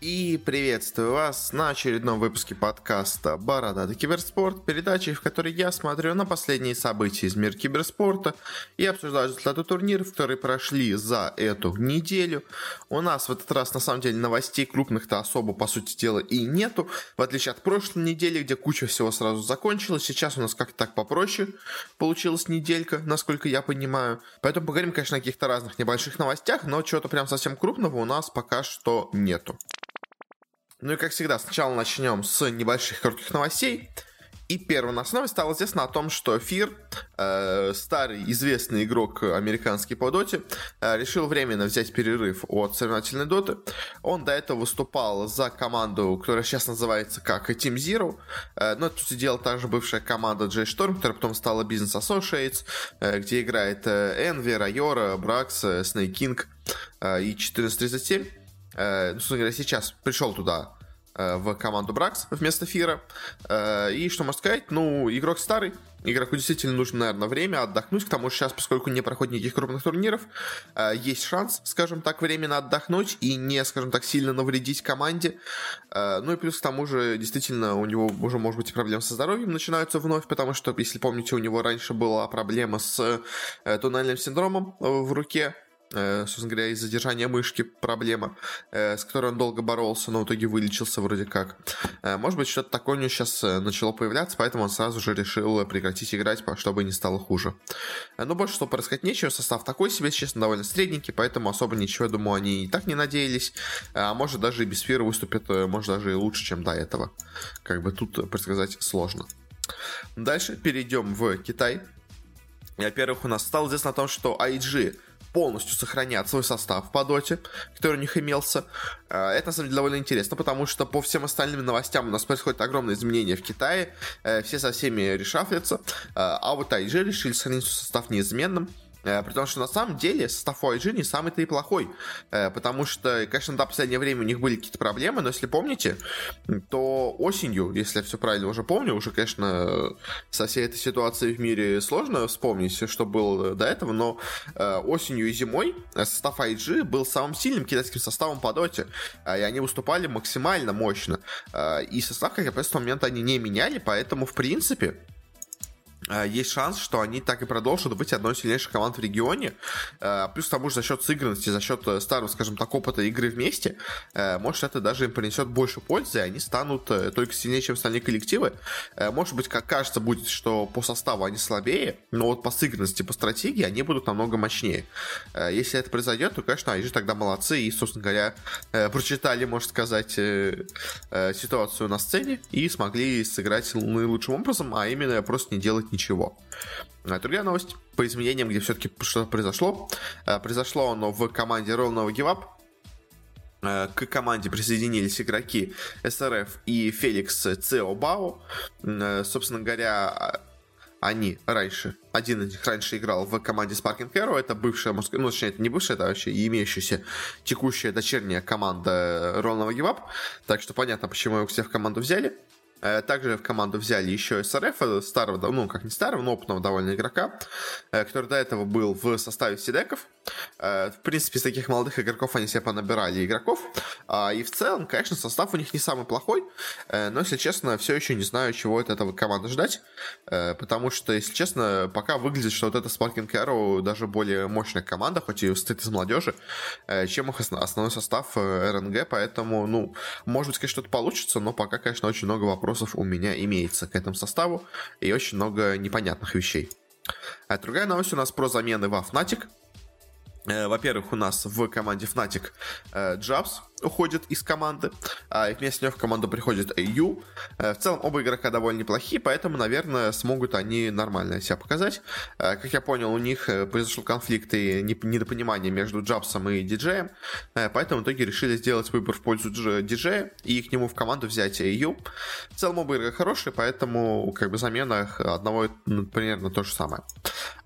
И приветствую вас на очередном выпуске подкаста «Бородатый киберспорт», передачи, в которой я смотрю на последние события из мира киберспорта и обсуждаю результаты турниров, которые прошли за эту неделю. У нас в этот раз, на самом деле, новостей крупных-то особо, по сути дела, и нету, в отличие от прошлой недели, где куча всего сразу закончилась. Сейчас у нас как-то так попроще получилась неделька, насколько я понимаю. Поэтому поговорим, конечно, о каких-то разных небольших новостях, но чего-то прям совсем крупного у нас пока что нету. Ну и как всегда, сначала начнем с небольших коротких новостей. И первой основой стало известно о том, что Фир, э, старый известный игрок американский по доте, э, решил временно взять перерыв от соревновательной доты. Он до этого выступал за команду, которая сейчас называется как Team Zero. Э, но это, по сути дела, также бывшая команда J-Storm, которая потом стала Business Associates, э, где играет э, Envy, Райора, Бракс, э, Snake King э, и 1437 э, говоря, сейчас пришел туда э, в команду Бракс вместо Фира. Э, и что можно сказать? Ну, игрок старый, игроку действительно нужно, наверное, время отдохнуть, к тому же сейчас, поскольку не проходит никаких крупных турниров, э, есть шанс, скажем так, временно отдохнуть и не, скажем так, сильно навредить команде. Э, ну и плюс к тому же, действительно, у него уже, может быть, и проблемы со здоровьем начинаются вновь, потому что, если помните, у него раньше была проблема с э, туннельным синдромом в руке, собственно говоря, из задержания мышки проблема, э, с которой он долго боролся, но в итоге вылечился вроде как. Э, может быть, что-то такое у него сейчас начало появляться, поэтому он сразу же решил прекратить играть, чтобы не стало хуже. Но больше что происходить нечего, состав такой себе, честно, довольно средненький, поэтому особо ничего, я думаю, они и так не надеялись. А может, даже и без Фира выступят, может, даже и лучше, чем до этого. Как бы тут предсказать сложно. Дальше перейдем в Китай. Во-первых, у нас стало известно о том, что IG полностью сохранят свой состав по доте, который у них имелся. Э, это, на самом деле, довольно интересно, потому что по всем остальным новостям у нас происходит огромное изменение в Китае. Э, все со всеми решафлятся. Э, а вот IG решили сохранить состав неизменным. Э, при том, что на самом деле состав OIG не самый-то и плохой. Э, потому что, конечно, до последнее время у них были какие-то проблемы, но если помните, то осенью, если я все правильно уже помню, уже, конечно, со всей этой ситуацией в мире сложно вспомнить, что было до этого, но э, осенью и зимой состав IG был самым сильным китайским составом по доте, и они выступали максимально мощно. И состав, как я понимаю, в тот момент они не меняли, поэтому, в принципе, есть шанс, что они так и продолжат быть одной из сильнейших команд в регионе. Э, плюс к тому же за счет сыгранности, за счет э, старого, скажем так, опыта игры вместе, может это даже им принесет больше пользы, и они станут только сильнее, чем остальные коллективы. Может быть, как кажется, будет, что по составу они слабее, но вот по сыгранности, по стратегии они будут намного мощнее. Если это произойдет, то, конечно, они же тогда молодцы и, собственно говоря, прочитали, можно сказать, ситуацию на сцене и смогли сыграть наилучшим образом, а именно просто не делать ничего ничего. А другая новость по изменениям, где все-таки что-то произошло. Э, произошло оно в команде ровного Give э, к команде присоединились игроки СРФ и Феликс Цеобао. Э, собственно говоря, они раньше, один из них раньше играл в команде Sparking Hero, это бывшая, ну, точнее, это не бывшая, это вообще имеющаяся текущая дочерняя команда Ровного Гивап, так что понятно, почему его все в команду взяли. Э, также в команду взяли еще СРФ, э, старого, ну, как не старого, но опытного довольно игрока, э, который до этого был в составе Сидеков. В принципе, из таких молодых игроков они себе понабирали игроков. А, и в целом, конечно, состав у них не самый плохой, но, если честно, все еще не знаю, чего от этого команды ждать, потому что, если честно, пока выглядит, что вот эта Sparking Arrow даже более мощная команда, хоть и состоит из молодежи, чем их основной состав РНГ, поэтому, ну, может быть, конечно, что-то получится, но пока, конечно, очень много вопросов у меня имеется к этому составу и очень много непонятных вещей. А другая новость у нас про замены во Fnatic. Э, во-первых, у нас в команде Fnatic э, Джабс уходит из команды, а вместо него в команду приходит AU. Э, в целом оба игрока довольно неплохие, поэтому, наверное, смогут они нормально себя показать. Как я понял, у них произошел конфликт и недопонимание между Джабсом и диджеем, поэтому в итоге решили сделать выбор в пользу диджея и к нему в команду взять AU. В целом оба игрока хорошие, поэтому как бы замена одного примерно то же самое.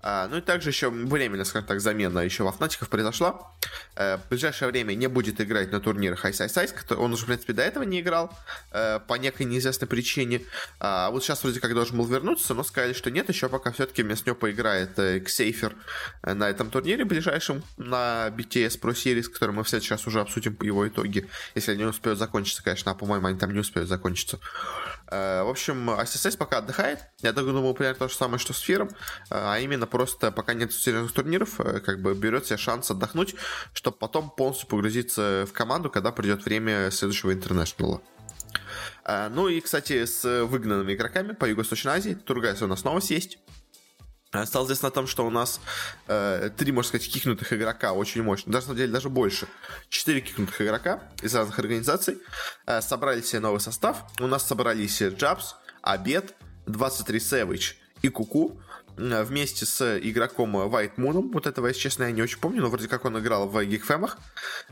А, ну и также еще временно, скажем так, замена еще во Фнатиков произошла. В ближайшее время не будет играть на турнирах Ice Ice Ice, он уже, в принципе, до этого не играл а, по некой неизвестной причине. А вот сейчас вроде как должен был вернуться, но сказали, что нет, еще пока все-таки вместо него поиграет э, Ксейфер на этом турнире ближайшем, на BTS Pro Series, который мы все сейчас уже обсудим его итоги, если они успеют закончиться, конечно, а по-моему они там не успеют закончиться. А, в общем, SSS пока отдыхает. Я думаю, примерно то же самое, что с Fear ом, а именно просто пока нет серьезных турниров, э, как бы берет себе шанс отдохнуть, чтобы потом полностью погрузиться в команду, когда придет время следующего интернешнала. Ну и, кстати, с выгнанными игроками по Юго-Восточной Азии, Тургайс у нас новость есть. А, стало известно о том, что у нас э, три, можно сказать, кикнутых игрока очень мощно. Даже, на деле, даже больше. Четыре кикнутых игрока из разных организаций э, собрали себе новый состав. У нас собрались Джабс, Обед, 23 Savage и Куку. Э, вместе с игроком White Moon. Вот этого, если честно, я не очень помню, но вроде как он играл в Гигфемах.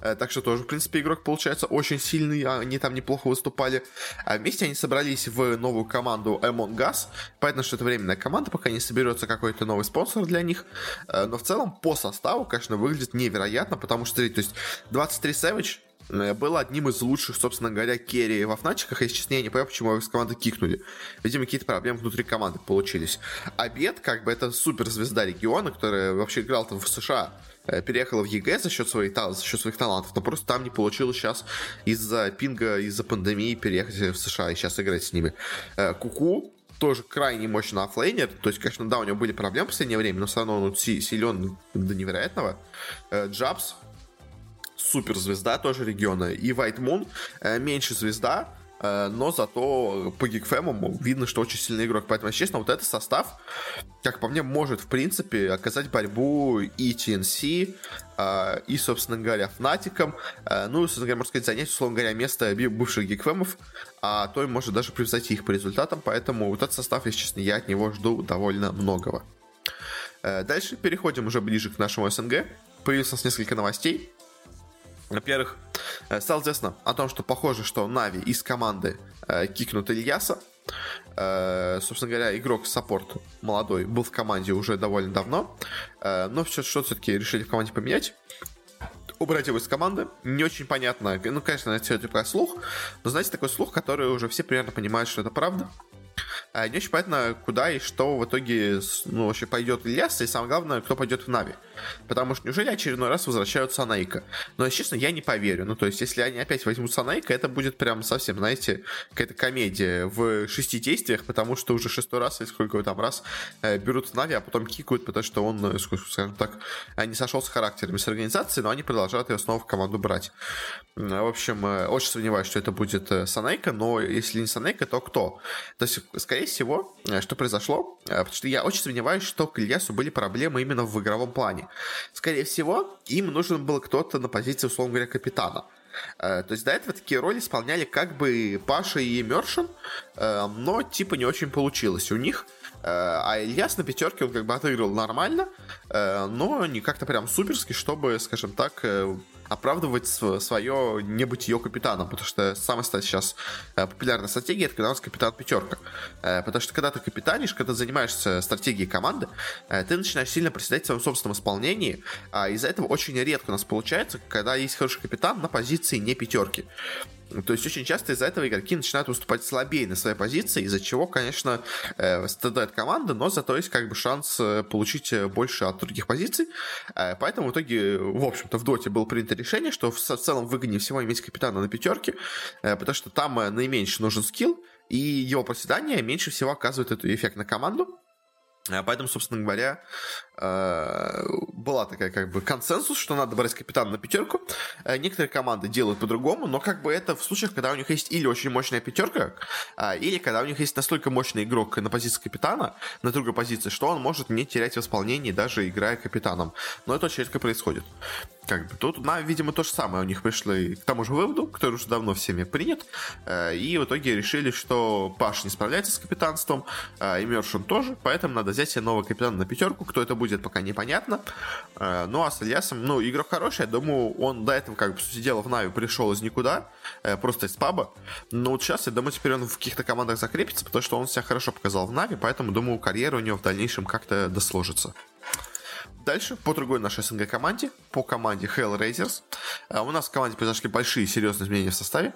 Э, так что тоже, в принципе, игрок получается очень сильный, а они там неплохо выступали. А вместе они собрались в новую команду Among Us. Понятно, что это временная команда, пока не соберется какой-то новый спонсор для них. Э, но в целом по составу, конечно, выглядит невероятно, потому что, то есть 23 Savage был одним из лучших, собственно говоря, керри во Fnatic ах. Если честно, я не понимаю, почему его из команды кикнули. Видимо, какие-то проблемы внутри команды получились. Abed, как бы, это суперзвезда региона, которая вообще играл там в США э, переехала в EG за счет, своих, за счет своих талантов, но просто там не получилось сейчас из-за пинга, из-за пандемии переехать в США и сейчас играть с ними. Э, Kuku тоже крайне мощный оффлейнер, то есть, конечно, да, у него были проблемы в последнее время, но все равно он силен до невероятного. Jabz, суперзвезда тоже региона. И White Moon э, меньше звезда, э, но зато по Geek Fam ам видно, что очень сильный игрок. Поэтому, честно, вот этот состав, как по мне, может, в принципе, оказать борьбу и TNC, э, и, собственно говоря, Fnatic ом. Ну, собственно говоря, можно сказать, занять, условно говоря, место бывших Geek Fam ов, а то и может даже превзойти их по результатам. Поэтому вот этот состав, если честно, я от него жду довольно многого. Дальше переходим уже ближе к нашему СНГ. Появилось у нас несколько новостей. Во-первых, э, стало известно о том, что похоже, что Нави из команды э, кикнут Ильяса. Э, собственно говоря, игрок саппорт молодой был в команде уже довольно давно, но что все-таки решили в команде поменять. Убрать его из команды. Не очень понятно. Ну, конечно, это все такой слух. Но, знаете, такой слух, который уже все примерно понимают, что это правда. Не очень понятно, куда и что в итоге ну, вообще пойдет Ильяс, и самое главное, кто пойдет в Нави. Потому что неужели очередной раз возвращают Санейка? Но, если честно, я не поверю. Ну, то есть, если они опять возьмут Санейка, это будет прям совсем, знаете, какая-то комедия в шести действиях, потому что уже шестой раз, или сколько там раз, э, берут Нави, а потом кикают, потому что он, э, скажем так, э, не сошел с характерами с организацией, но они продолжают ее снова в команду брать. В общем, очень сомневаюсь, что это будет Санейка, но если не Санейка, то кто? То есть, скорее всего, что произошло, потому что я очень сомневаюсь, что к Ильясу были проблемы именно в игровом плане. Скорее всего, им нужен был кто-то на позиции, условно говоря, капитана. Э, то есть до этого такие роли исполняли как бы Паша и Мершин, э, но типа не очень получилось у них. Э, а Ильяс на пятерке он как бы отыгрывал нормально, но не как-то прям суперски, чтобы, скажем так, оправдывать свое небытие капитаном, потому что самая сейчас э, популярная стратегия это когда у нас капитан пятерка. Э, потому что когда ты капитанишь, когда занимаешься стратегией команды, э, ты начинаешь сильно приседать в своем собственном исполнении, а из-за этого очень редко у нас получается, когда есть хороший капитан на позиции не пятерки. То есть очень часто из-за этого игроки начинают выступать слабее на своей позиции, из-за чего, конечно, э, страдает команда, но зато есть как бы шанс э, получить э, больше от других позиций. Э, поэтому в итоге, в общем-то, в доте было принято решение, что в, в целом выгоднее всего иметь капитана на пятерке, э, потому что там э, наименьше нужен скилл, и его проседание меньше всего оказывает этот эффект на команду. Э, поэтому, собственно говоря, была такая как бы консенсус, что надо брать капитана на пятерку. Э, некоторые команды делают по-другому, но как бы это в случаях, когда у них есть или очень мощная пятерка, или когда у них есть настолько мощный игрок на позиции капитана, на другой позиции, что он может не терять в исполнении, даже играя капитаном. Но это очень редко происходит. Как бы тут, на, видимо, то же самое. У них пришли к тому же выводу, который уже давно всеми принят. И в итоге решили, что Паш не справляется с капитанством, и Мершин тоже, поэтому надо взять себе нового капитана на пятерку. Кто это будет? Будет, пока непонятно. Э, ну, а с Ильясом, ну, игрок хороший, я думаю, он до этого, как бы, сути дела, в Нави пришел из никуда, э, просто из паба. Но вот сейчас, я думаю, теперь он в каких-то командах закрепится, потому что он себя хорошо показал в Нави, поэтому, думаю, карьера у него в дальнейшем как-то досложится. Дальше, по другой нашей СНГ команде, по команде Hellraisers, э, у нас в команде произошли большие серьезные изменения в составе.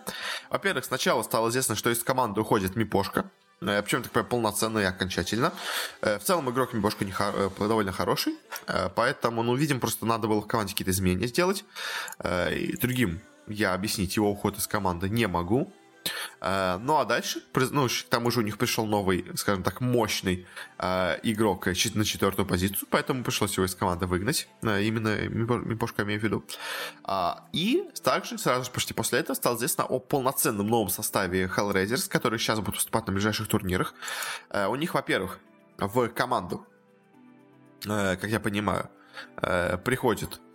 Во-первых, сначала стало известно, что из команды уходит Мипошка, э, причем такой полноценно и окончательно. Э, в целом игрок Мипошка не хор- довольно хороший, поэтому, ну, видим, просто надо было в команде какие-то изменения сделать. И другим я объяснить его уход из команды не могу. Э, ну а дальше, ну, к тому же у них пришел новый, скажем так, мощный э, игрок на четвертую позицию, поэтому пришлось его из команды выгнать. Э, именно Мипошка имею в виду. А, и также сразу же почти после этого стало известно о полноценном новом составе Hellraisers, который сейчас будут выступать на ближайших турнирах. У них, во-первых, в команду, как я понимаю, приходит Э,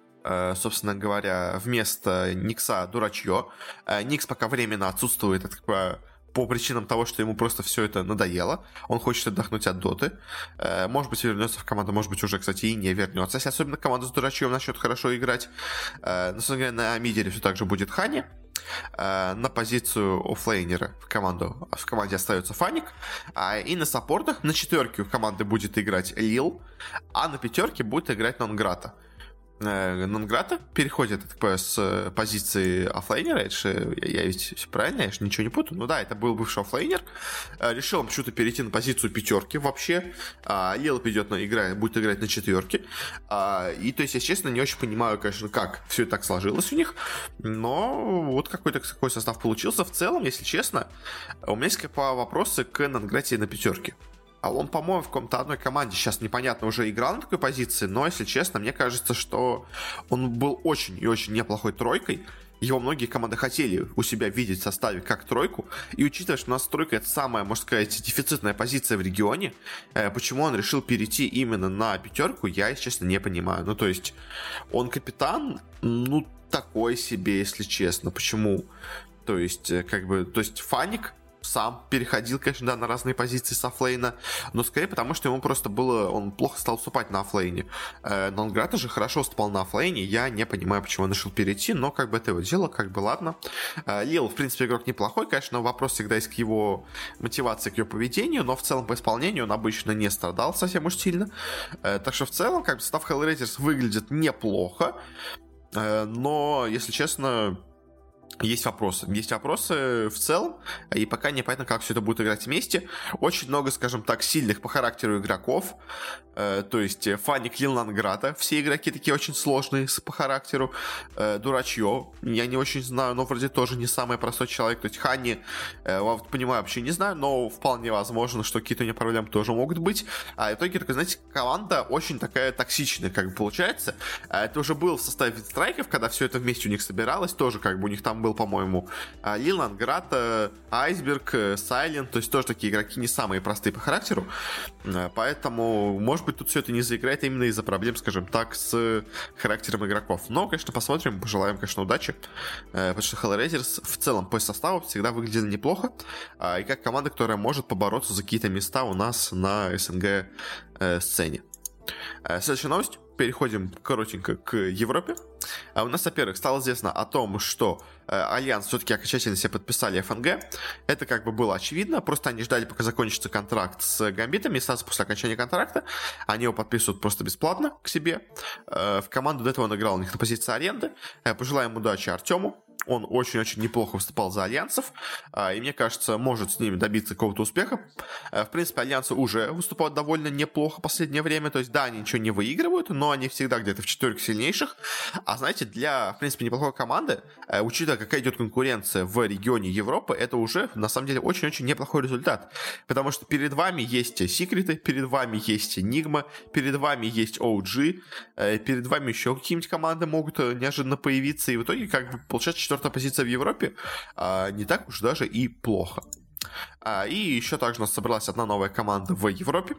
собственно говоря, вместо Никса дурачье. Э, Никс пока временно отсутствует, как по причинам того, что ему просто все это надоело. Он хочет отдохнуть от доты. Э, может быть, вернется в команду, может быть, уже, кстати, и не вернется. Если особенно команда с дурачьем начнет хорошо играть. Но, собственно говоря, на мидере все так же будет Хани. На позицию оффлейнера в, команду, в команде остается Фаник. А, и на саппортах на четверке у команды будет играть Lil, а на пятерке будет играть Nongrata. Э, Nongrata переходит с э, позиции оффлейнера. Это же, я ведь все правильно, я же ничего не путаю. Ну да, это был бывший оффлейнер. Э, решил он почему-то перейти на позицию пятерки вообще. А, Елоп идет на игра, будет играть на четверке. А, и то есть, я честно не очень понимаю, конечно, как все так сложилось у них. Но вот какой-то такой состав получился. В целом, если честно, у меня есть вопросы к Нонграте на пятерке. А он, по-моему, в каком-то одной команде сейчас непонятно уже играл на такой позиции, но, если честно, мне кажется, что он был очень и очень неплохой тройкой. Его многие команды хотели у себя видеть в составе как тройку. И учитывая, что у нас тройка это самая, можно сказать, дефицитная позиция в регионе, э, почему он решил перейти именно на пятерку, я, если честно, не понимаю. Ну, то есть, он капитан, ну, такой себе, если честно. Почему? То есть, э, как бы, то есть, Фаник сам переходил, конечно, да, на разные позиции с оффлейна, но скорее потому, что ему просто было, он плохо стал выступать на оффлейне. Э, Нонграта же хорошо выступал на оффлейне, я не понимаю, почему он решил перейти, но как бы это его дело, как бы ладно. Э, Лил, в принципе, игрок неплохой, конечно, вопрос всегда есть к его мотивации, к его поведению, но в целом по исполнению он обычно не страдал совсем уж сильно. Э, так что в целом, как бы, состав Hellraisers выглядит неплохо, э, но, если честно, есть вопросы. Есть вопросы в целом, и пока непонятно, как все это будет играть вместе. Очень много, скажем так, сильных по характеру игроков. Э, то есть э, Фанни Лиланграта. Все игроки такие очень сложные по характеру. Э, Дурачье. Я не очень знаю, но вроде тоже не самый простой человек. То есть Ханни, вот, понимаю, вообще не знаю, но вполне возможно, что какие-то у него проблемы тоже могут быть. А в итоге, такой, знаете, команда очень такая токсичная, как бы получается. Это уже было в составе страйков, когда все это вместе у них собиралось. Тоже как бы у них там был, по-моему, Лиланграта, Айсберг, Сайлент. То есть тоже такие игроки не самые простые по характеру. Поэтому, может быть, тут все это не заиграет именно из-за проблем, скажем так, с характером игроков. Но, конечно, посмотрим, пожелаем, конечно, удачи. Э, потому что Hellraisers в целом по составу всегда выглядели неплохо. А, и как команда, которая может побороться за какие-то места у нас на СНГ э, сцене. Э, следующая новость переходим коротенько к Европе. А у нас, во-первых, стало известно о том, что э, Альянс все-таки окончательно себе подписали fng. Это как бы было очевидно, просто они ждали, пока закончится контракт с Гамбитами, и сразу после окончания контракта они его подписывают просто бесплатно к себе. Э, в команду до этого он играл у них на позиции аренды. Э, пожелаем удачи Артему он очень-очень неплохо выступал за альянсов, а, и мне кажется, может с ними добиться какого-то успеха. Э, в принципе, альянсы уже выступают довольно неплохо в последнее время, то есть, да, они ничего не выигрывают, но они всегда где-то в четверке сильнейших. А знаете, для, в принципе, неплохой команды, э, учитывая, какая идет конкуренция в регионе Европы, это уже, на самом деле, очень-очень неплохой результат. Потому что перед вами есть секреты, перед вами есть Enigma, перед вами есть OG, э, перед вами еще какие-нибудь команды могут неожиданно появиться, и в итоге, как бы, получается, четвертая позиция в Европе а, не так уж даже и плохо. А, и еще также у нас собралась одна новая команда в Европе.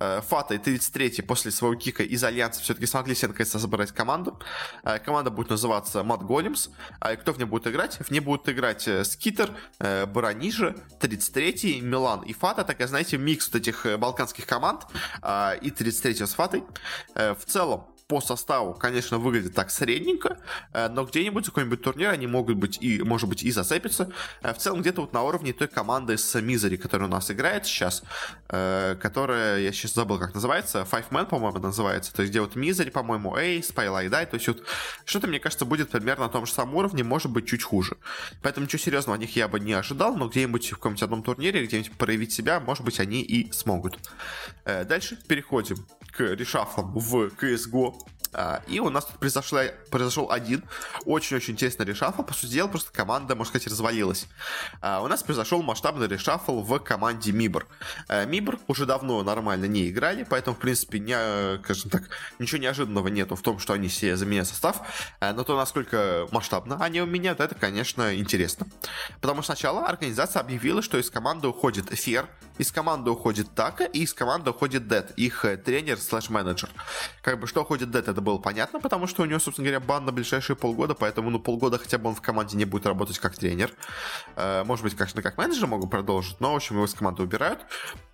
Э, Фата и 33 после своего кика из Альянса все-таки смогли себе наконец-то собрать команду. Э, команда будет называться Mudgolems. А кто в ней будет играть? В ней будут играть э, Скитер, Баранижа, 33 Милан и Фата. Такая, знаете, микс вот этих балканских команд и 33 с Фатой. В целом, по составу, конечно, выглядит так средненько, э, но где-нибудь какой-нибудь турнир они могут быть и, может быть, и зацепиться. Э, в целом, где-то вот на уровне той команды с Мизери, которая у нас играет сейчас, э, которая, я сейчас забыл, как называется, Five Man, по-моему, называется, то есть где вот Мизери, по-моему, Эй, Спайлай, да, то есть вот что-то, мне кажется, будет примерно на том же самом уровне, может быть, чуть хуже. Поэтому ничего серьезного от них я бы не ожидал, но где-нибудь в каком-нибудь одном турнире, где-нибудь проявить себя, может быть, они и смогут. Дальше переходим к решафлам в CSGO. А, и у нас тут произошла, произошел один очень-очень интересный решафл. По сути дела, просто команда, можно сказать, развалилась. А, у нас произошел масштабный решафл в команде Мибр. А, Мибр уже давно нормально не играли, поэтому, в принципе, не, скажем так, ничего неожиданного нету в том, что они все заменяют состав. Но то, насколько масштабно они у меня, это, конечно, интересно. Потому что сначала организация объявила, что из команды уходит Фер, из команды уходит Така и из команды уходит Дед, их э, тренер слэш-менеджер. Как бы что уходит Дед, это было понятно, потому что у него, собственно говоря, бан на ближайшие полгода, поэтому, ну, полгода хотя бы он в команде не будет работать как тренер. Э, может быть, конечно, как менеджер могут продолжить, но, в общем, его из команды убирают.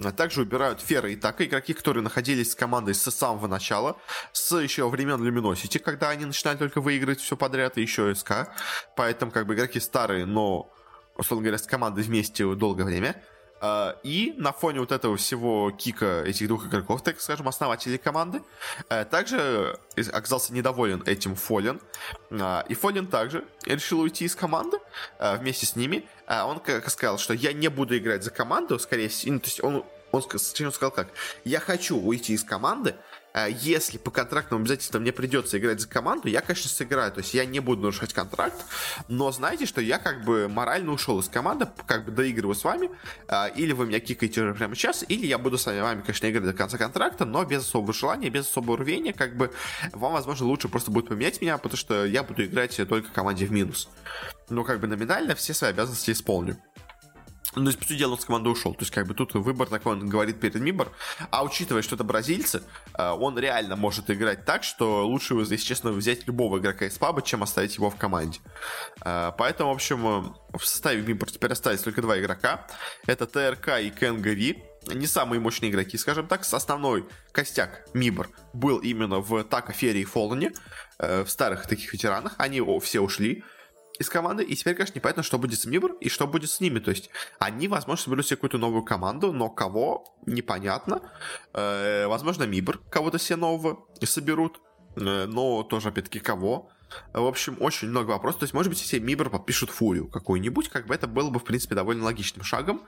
А также убирают Фера и Така, игроки, которые находились с командой с самого начала, с еще времен Luminosity, когда они начинали только выигрывать все подряд, и еще СК. Поэтому, как бы, игроки старые, но условно говоря, с командой вместе долгое время. А, и на фоне вот этого всего кика этих двух игроков, так скажем, основателей команды, э, также оказался недоволен этим Фолен. А, и Фолен также решил уйти из команды э, вместе с ними. А он сказал, что я не буду играть за команду, скорее всего. Ну, то есть он, он, он сказал как? Я хочу уйти из команды, если по контрактным обязательствам мне придется играть за команду, я, конечно, сыграю. То есть я не буду нарушать контракт, но знаете, что я как бы морально ушел из команды, как бы доигрываю с вами, э, или вы меня кикаете уже прямо сейчас, или я буду с вами, конечно, играть до конца контракта, но без особого желания, без особого рвения, как бы вам, возможно, лучше просто будет поменять меня, потому что я буду играть только команде в минус. Но как бы номинально все свои обязанности исполню. Ну, то есть, по сути дела, он с команды ушел. То есть, как бы тут выбор такой, он говорит перед Мибор. А учитывая, что это бразильцы, э, он реально может играть так, что лучше, если честно, взять любого игрока из паба, чем оставить его в команде. Э, поэтому, в общем, э, в составе Мибор теперь остались только два игрока. Это ТРК и Кэнгари. Не самые мощные игроки, скажем так. Основной костяк Мибор был именно в Така, Фере и Фоллане. В старых таких ветеранах. Они все ушли из команды, и теперь, конечно, непонятно, что будет с Мибр и что будет с ними. То есть они, возможно, соберут себе какую-то новую команду, но кого, непонятно. Э, возможно, Мибр кого-то себе нового соберут, э, но тоже, опять-таки, кого. В общем, очень много вопросов. То есть, может быть, все Мибр подпишут фурию какую-нибудь, как бы это было бы, в принципе, довольно логичным шагом.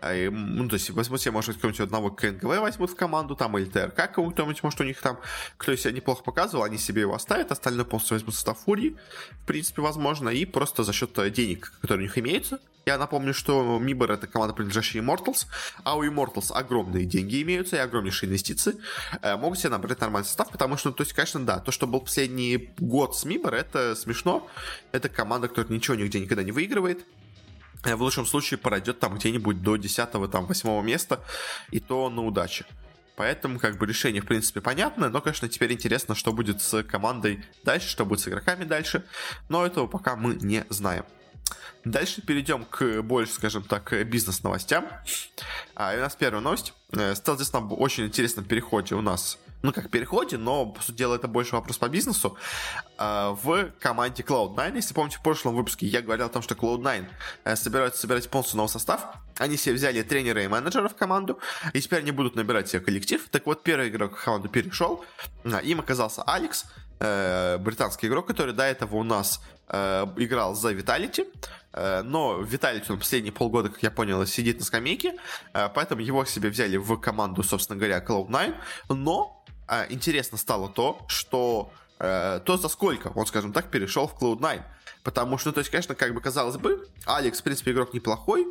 Э, ну, то есть, возьмут себе, может быть, какого-нибудь одного КНГВ возьмут в команду, там, или ТРК кого-нибудь, может, у них там, кто себя неплохо показывал, они себе его оставят, остальное полностью возьмут состав фурии, в принципе, возможно, и просто за счет денег, которые у них имеются, я напомню, что Мибор это команда, принадлежащая Immortals, а у Immortals огромные деньги имеются и огромнейшие инвестиции. Э, могут себе набрать нормальный состав, потому что, то есть, конечно, да, то, что был последний год с Мибор, это смешно. Это команда, которая ничего нигде никогда не выигрывает. Э, в лучшем случае пройдет там где-нибудь до 10 там, 8 места, и то на удаче. Поэтому, как бы, решение, в принципе, понятно, но, конечно, теперь интересно, что будет с командой дальше, что будет с игроками дальше, но этого пока мы не знаем. Дальше перейдем к больше, скажем так, бизнес-новостям. А, и у нас первая новость. Э, стал здесь нам очень интересном переходе у нас ну, как переходе, но, по сути дела, это больше вопрос по бизнесу, а, в команде Cloud9. Если помните, в прошлом выпуске я говорил о том, что Cloud9 э, собираются собирать полностью новый состав. Они себе взяли тренера и менеджера в команду, и теперь они будут набирать себе коллектив. Так вот, первый игрок в команду перешел, а, им оказался Алекс, э, британский игрок, который до этого у нас э, играл за Vitality, э, но Vitality он последние полгода, как я понял, сидит на скамейке, э, поэтому его к себе взяли в команду, собственно говоря, Cloud9, но интересно стало то, что то, за сколько он, скажем так, перешел в Cloud9. Потому что, ну, то есть, конечно, как бы казалось бы, Алекс, в принципе, игрок неплохой,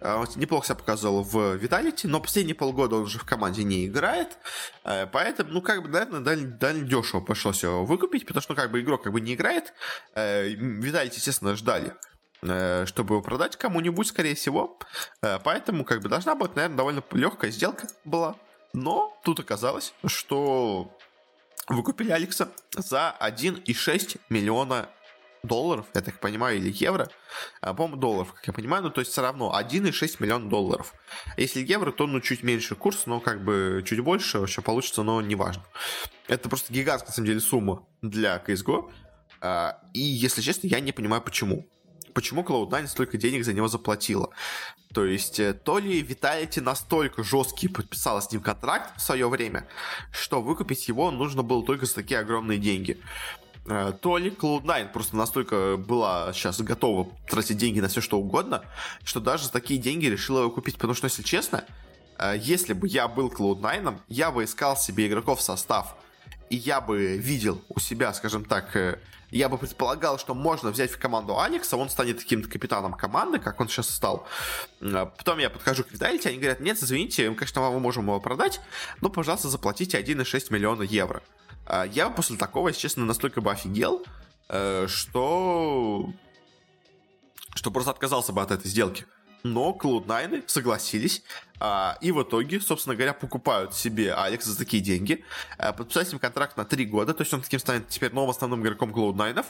э, неплохо себя показывал в Виталити, но последние полгода он уже в команде не играет, э, поэтому, ну, как бы, наверное, довольно, довольно дешево пришлось его выкупить, потому что, ну, как бы, игрок как бы не играет, э, Виталити, естественно, ждали э, чтобы его продать кому-нибудь, скорее всего. Э, поэтому, как бы, должна быть, наверное, довольно легкая сделка была. Но тут оказалось, что вы купили Алекса за 1,6 миллиона долларов, я так понимаю, или евро. А, по-моему, долларов, как я понимаю. Ну, то есть все равно 1,6 миллиона долларов. Если евро, то ну чуть меньше курс, но как бы чуть больше вообще получится, но неважно. Это просто гигантская, на самом деле, сумма для CSGO. А, и, если честно, я не понимаю, почему. Почему Cloud9 столько денег за него заплатила? То есть, э, то ли Vitality настолько жесткий подписала с ним контракт в свое время, что выкупить его нужно было только за такие огромные деньги. Э, то ли Cloud9 просто настолько была сейчас готова тратить деньги на все что угодно, что даже за такие деньги решила его купить. Потому что, если честно, э, если бы я был Cloud9, я бы искал себе игроков в состав, и я бы видел у себя, скажем так, я бы предполагал, что можно взять в команду Алекса, он станет таким капитаном команды, как он сейчас стал. Потом я подхожу к Vitality, они говорят, нет, извините, конечно, мы можем его продать, но, пожалуйста, заплатите 1,6 миллиона евро. А, я после такого, если честно, настолько бы офигел, э, что... что просто отказался бы от этой сделки. Но Cloud9 согласились, а, и в итоге, собственно говоря, покупают себе Алекс за такие деньги, а, подписать с ним контракт на 3 года, то есть он таким станет теперь новым основным игроком Cloud9.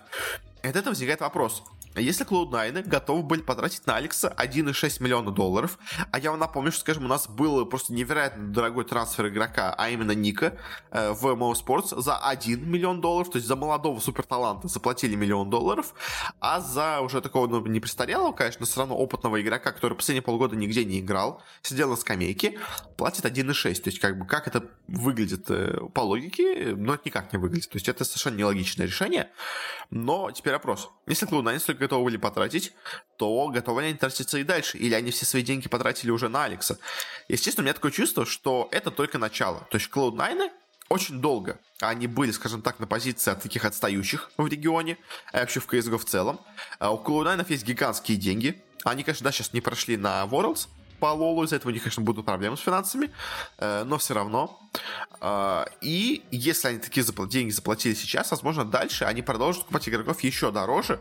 И от этого возникает вопрос, если Cloud9 готовы были потратить на Алекса 1,6 миллиона долларов, а я вам напомню, что, скажем, у нас был просто невероятно дорогой трансфер игрока, а именно Ника э, в Mo Sports за 1 миллион долларов, то есть за молодого суперталанта заплатили миллион долларов, а за уже такого, ну, не престарелого, конечно, но все равно опытного игрока, который последние полгода нигде не играл, сидел на скамейке, платит 1,6. То есть, как бы, как это выглядит э, по логике, но это никак не выглядит. То есть, это совершенно нелогичное решение. Но теперь вопрос. Если Cloud9 столько готовы были потратить, то готовы ли они тратиться и дальше? Или они все свои деньги потратили уже на Алекса? Честно, у меня такое чувство, что это только начало. То есть Cloud9 очень долго они были, скажем так, на позиции от таких отстающих в регионе, а вообще в CSGO в целом. А у Cloud9 есть гигантские деньги. Они, конечно, да, сейчас не прошли на Worlds, по Лолу, из-за этого у них, конечно, будут проблемы с финансами, э, но все равно. Э, и если они такие деньги заплатили сейчас, возможно, дальше они продолжат покупать игроков еще дороже,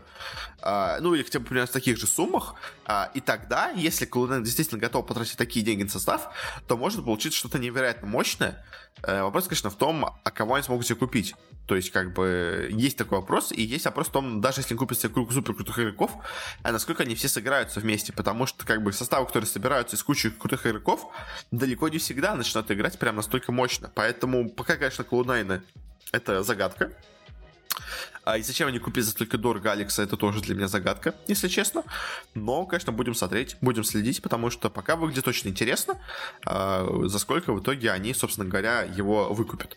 э, ну или хотя бы примерно в таких же суммах, э, и тогда, если Клуден действительно готов потратить такие деньги на состав, то может получиться что-то невероятно мощное. Э, вопрос, конечно, в том, а кого они смогут себе купить. То есть, как бы, есть такой вопрос, и есть вопрос в том, даже если купят себе супер крутых игроков, а насколько они все сыграются вместе, потому что, как бы, составы, которые собираются из кучи крутых игроков, далеко не всегда начнут играть прям настолько мощно. Поэтому, пока, конечно, Cloud9 это загадка. А и зачем они купили за столько дорого Алекса, это тоже для меня загадка, если честно. Но, конечно, будем смотреть, будем следить, потому что пока выглядит очень интересно, а, за сколько в итоге они, собственно говоря, его выкупят.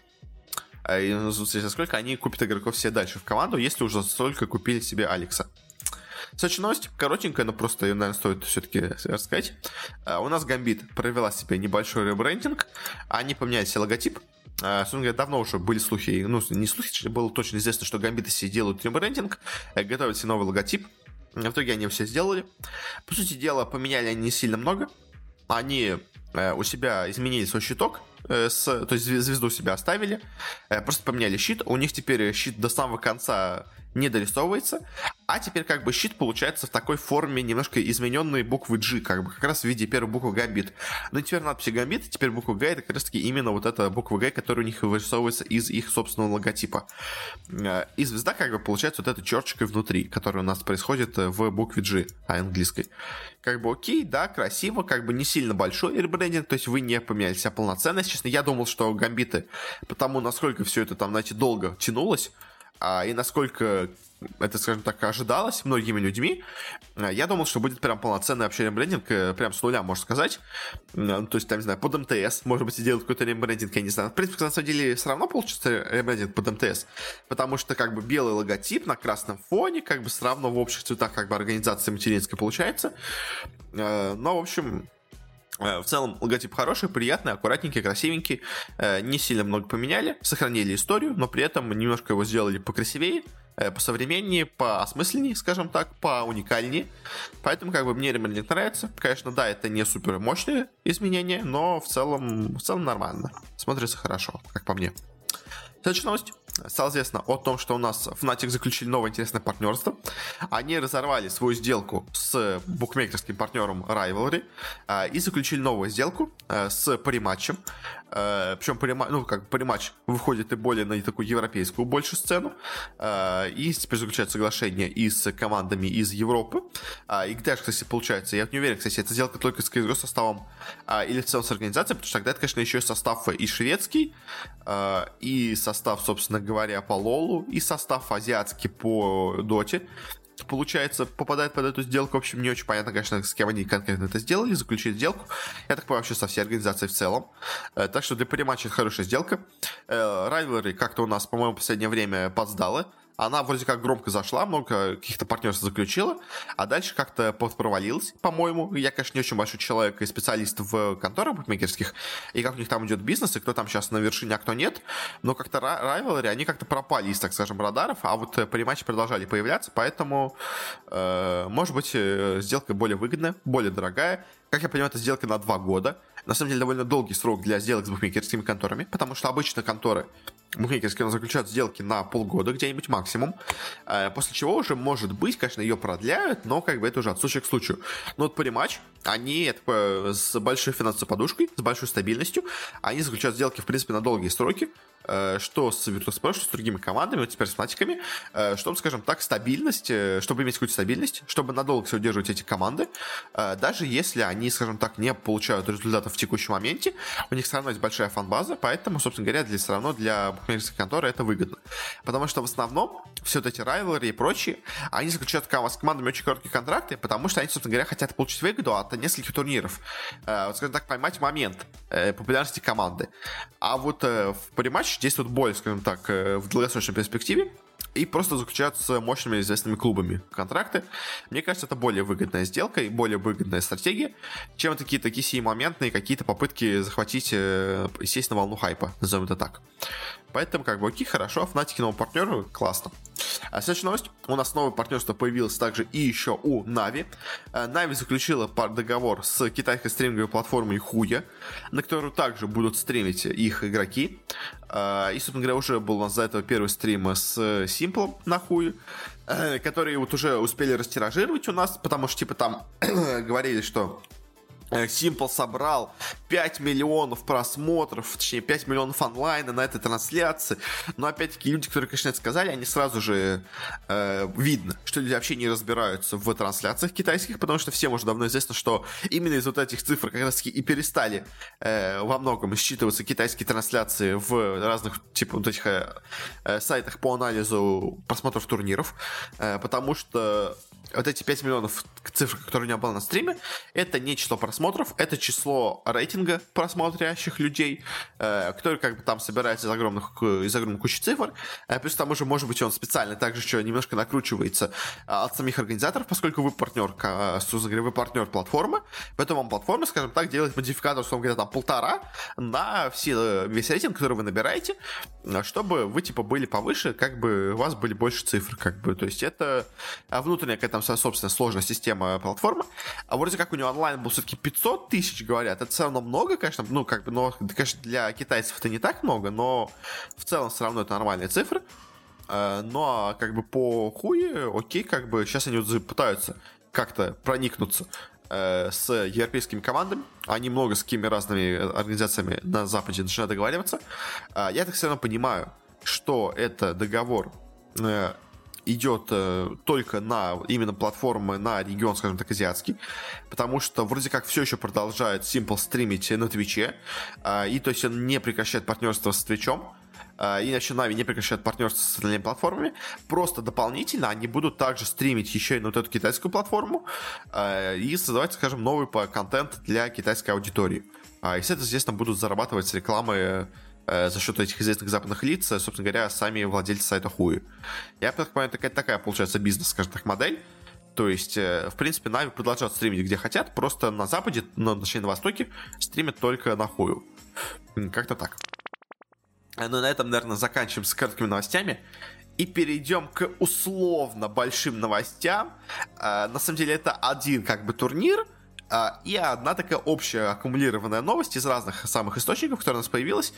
А, за сколько они купят игроков все дальше в команду, если уже столько купили себе Алекса. Следующая новость, коротенькая, но просто ее, наверное, стоит все-таки рассказать. А, у нас Гамбит провела себе небольшой ребрендинг. Они поменяли себе логотип. Uh, собственно давно уже были слухи, ну, не слухи, было точно известно, что Гамбиты себе делают ребрендинг, э, готовят себе новый логотип. В итоге они все сделали. По сути дела, поменяли они не сильно много. Они э, у себя изменили свой щиток, с, то есть звезду себя оставили, э, просто поменяли щит. У них теперь щит до самого конца не дорисовывается, а теперь как бы щит получается в такой форме немножко измененной буквы G, как бы как раз в виде первой буквы Гамбит. Но теперь надпись Гамбит, теперь буква Г это как раз таки именно вот эта буква Г, которая у них вырисовывается из их собственного логотипа. Э, и звезда как бы получается вот этой черчикой внутри, которая у нас происходит в букве G английской. Как бы окей, да, красиво, как бы не сильно большой ребрендинг, то есть вы не поменяли себя полноценно, честно, я думал, что гамбиты, потому насколько все это там, знаете, долго тянулось, а, и насколько это, скажем так, ожидалось многими людьми, а, я думал, что будет прям полноценный вообще рембрендинг, э, прям с нуля, можно сказать. Ну, то есть, там, не знаю, под МТС, может быть, сделают какой-то рембрендинг, я не знаю. В принципе, на самом деле, все равно получится рембрендинг под МТС, потому что, как бы, белый логотип на красном фоне, как бы, все равно в общих цветах, как бы, организация материнская получается. Э, но, в общем, Э, в целом логотип хороший, приятный, аккуратненький, красивенький. Э, не сильно много поменяли, сохранили историю, но при этом немножко его сделали покрасивее, э, посовременнее, поосмысленнее, скажем так, поуникальнее. Поэтому как бы мне ремонт нравится. Конечно, да, это не супер мощные изменения, но в целом, в целом нормально. Смотрится хорошо, как по мне. Следующая новость. Известно о том, что у нас Fnatic заключили новое интересное партнерство. Они разорвали свою сделку с букмекерским партнером Rivalry э, и заключили новую сделку э, с париматчем. Э, причем париматч, ну, как париматч выходит и более на такую европейскую большую сцену. Э, и теперь заключают соглашение и с командами из Европы. Э, и где, кстати, получается, я не уверен, кстати, это сделка только с CSGO составом э, или в целом с организацией, потому что тогда это, конечно, еще и состав и шведский, э, и состав, собственно говоря, по Лолу, и состав азиатский по Доте получается, попадает под эту сделку. В общем, не очень понятно, конечно, с кем они конкретно это сделали, заключили сделку. Я так понимаю, вообще со всей организацией в целом. Э, так что для париматча это хорошая сделка. Райвелри как-то у нас, по-моему, в последнее время подсдала она вроде как громко зашла, много каких-то партнерств заключила, а дальше как-то провалилась, по-моему. Я, конечно, не очень большой человек и специалист в конторах букмекерских, и как у них там идет бизнес, и кто там сейчас на вершине, а кто нет. Но как-то Rivalry, они как-то пропали из, так скажем, радаров, а вот э, париматчи продолжали появляться, поэтому, э, может быть, э, сделка более выгодная, более дорогая. Как я понимаю, это сделка на два года. На самом деле, довольно долгий срок для сделок с букмекерскими конторами, потому что обычно конторы букмекерские заключают сделки на полгода где-нибудь максимум, э, после чего уже, может быть, конечно, ее продляют, но как бы это уже от случая к случаю. Но вот Париматч, они такое, с большой финансовой подушкой, с большой стабильностью, они заключают сделки, в принципе, на долгие сроки, что с Virtus.pro, что с другими командами, вот теперь с Фнатиками, э, чтобы, скажем так, стабильность, э, чтобы иметь какую-то стабильность, чтобы надолго все удерживать эти команды, даже если они, скажем так, не получают результатов в текущем моменте, у них все равно есть большая фан-база, поэтому, собственно говоря, для, все равно для букмекерской конторы это выгодно. Потому что в основном все вот эти райвелы и прочие, они заключают с командами очень короткие контракты, потому что они, собственно говоря, хотят получить выгоду от нескольких турниров. Вот, скажем так, поймать момент популярности команды. А вот в париматче действуют более, скажем так, э, в долгосрочной перспективе и просто заключают с мощными известными клубами контракты. Мне кажется, это более выгодная сделка и более выгодная стратегия, чем такие такие сиюмоментные какие-то попытки захватить э, сесть на волну хайпа, назовем это так. Поэтому, как бы, окей, хорошо, Фнатики новому партнеру, классно. А следующая новость. У нас новое партнерство появилось также и еще у Нави. Нави заключила договор с китайской стриминговой платформой Хуя, на которую также будут стримить их игроки. А, и, собственно говоря, уже был у нас за этого первый стрим с Симплом на Хуе, э, которые вот уже успели растиражировать у нас, потому что, типа, там говорили, что Simple э, собрал 5 миллионов просмотров, точнее 5 миллионов онлайна на этой трансляции. Но опять-таки люди, которые, конечно, это сказали, они сразу же э, видно, что люди вообще не разбираются в трансляциях китайских, потому что всем уже давно известно, что именно из вот этих цифр как раз таки и перестали э, во многом считываться китайские трансляции в разных типа вот этих э, э, сайтах по анализу просмотров турниров, э, потому что вот эти 5 миллионов цифр, которые у меня было на стриме, это не число просмотров, это число рейтинга просмотрящих людей, э, который как бы там собирается из огромных, из огромной кучи цифр. Э, плюс там уже, может быть, он специально также еще немножко накручивается э, от самих организаторов, поскольку вы партнер, э, говоря, вы партнер платформы, поэтому вам платформа, скажем так, делает модификатор, условно говоря, там полтора на все, э, весь рейтинг, который вы набираете, э, чтобы вы, типа, были повыше, как бы у вас были больше цифр, как бы, то есть это внутренняя какая-то собственная сложная система платформы. А вроде как у него онлайн был все-таки 500 тысяч, говорят. Это все равно много, конечно. Ну, как бы, но, конечно, для китайцев это не так много, но в целом все равно это нормальные цифры. Э, ну, а как бы по хуе, окей, как бы сейчас они вот пытаются как-то проникнуться э, с европейскими командами. Они много с какими разными организациями на Западе начинают договариваться. Э, я так все равно понимаю, что это договор идет э, только на именно платформы на регион, скажем так, азиатский, потому что вроде как все еще продолжает Simple стримить на Твиче, э, и то есть он не прекращает партнерство с Твичом, э, и иначе Нави не прекращает партнерство с остальными платформами, просто дополнительно они будут также стримить еще и на вот эту китайскую платформу э, и создавать, скажем, новый контент для китайской аудитории. А, и, естественно, будут зарабатывать с рекламы Э, за счет этих известных западных лиц, э, собственно говоря, сами владельцы сайта Хуи. Я так понимаю, такая, такая получается бизнес, скажем так, модель. То есть, э, в принципе, Нави продолжают стримить где хотят, просто на Западе, ну, точнее, на Востоке, стримят только на Хую. Как-то так. Ну, на этом, наверное, заканчиваем с короткими новостями. И перейдем к условно большим новостям. На самом деле, это один как бы турнир, и одна такая общая аккумулированная новость из разных самых источников, которая у нас появилась,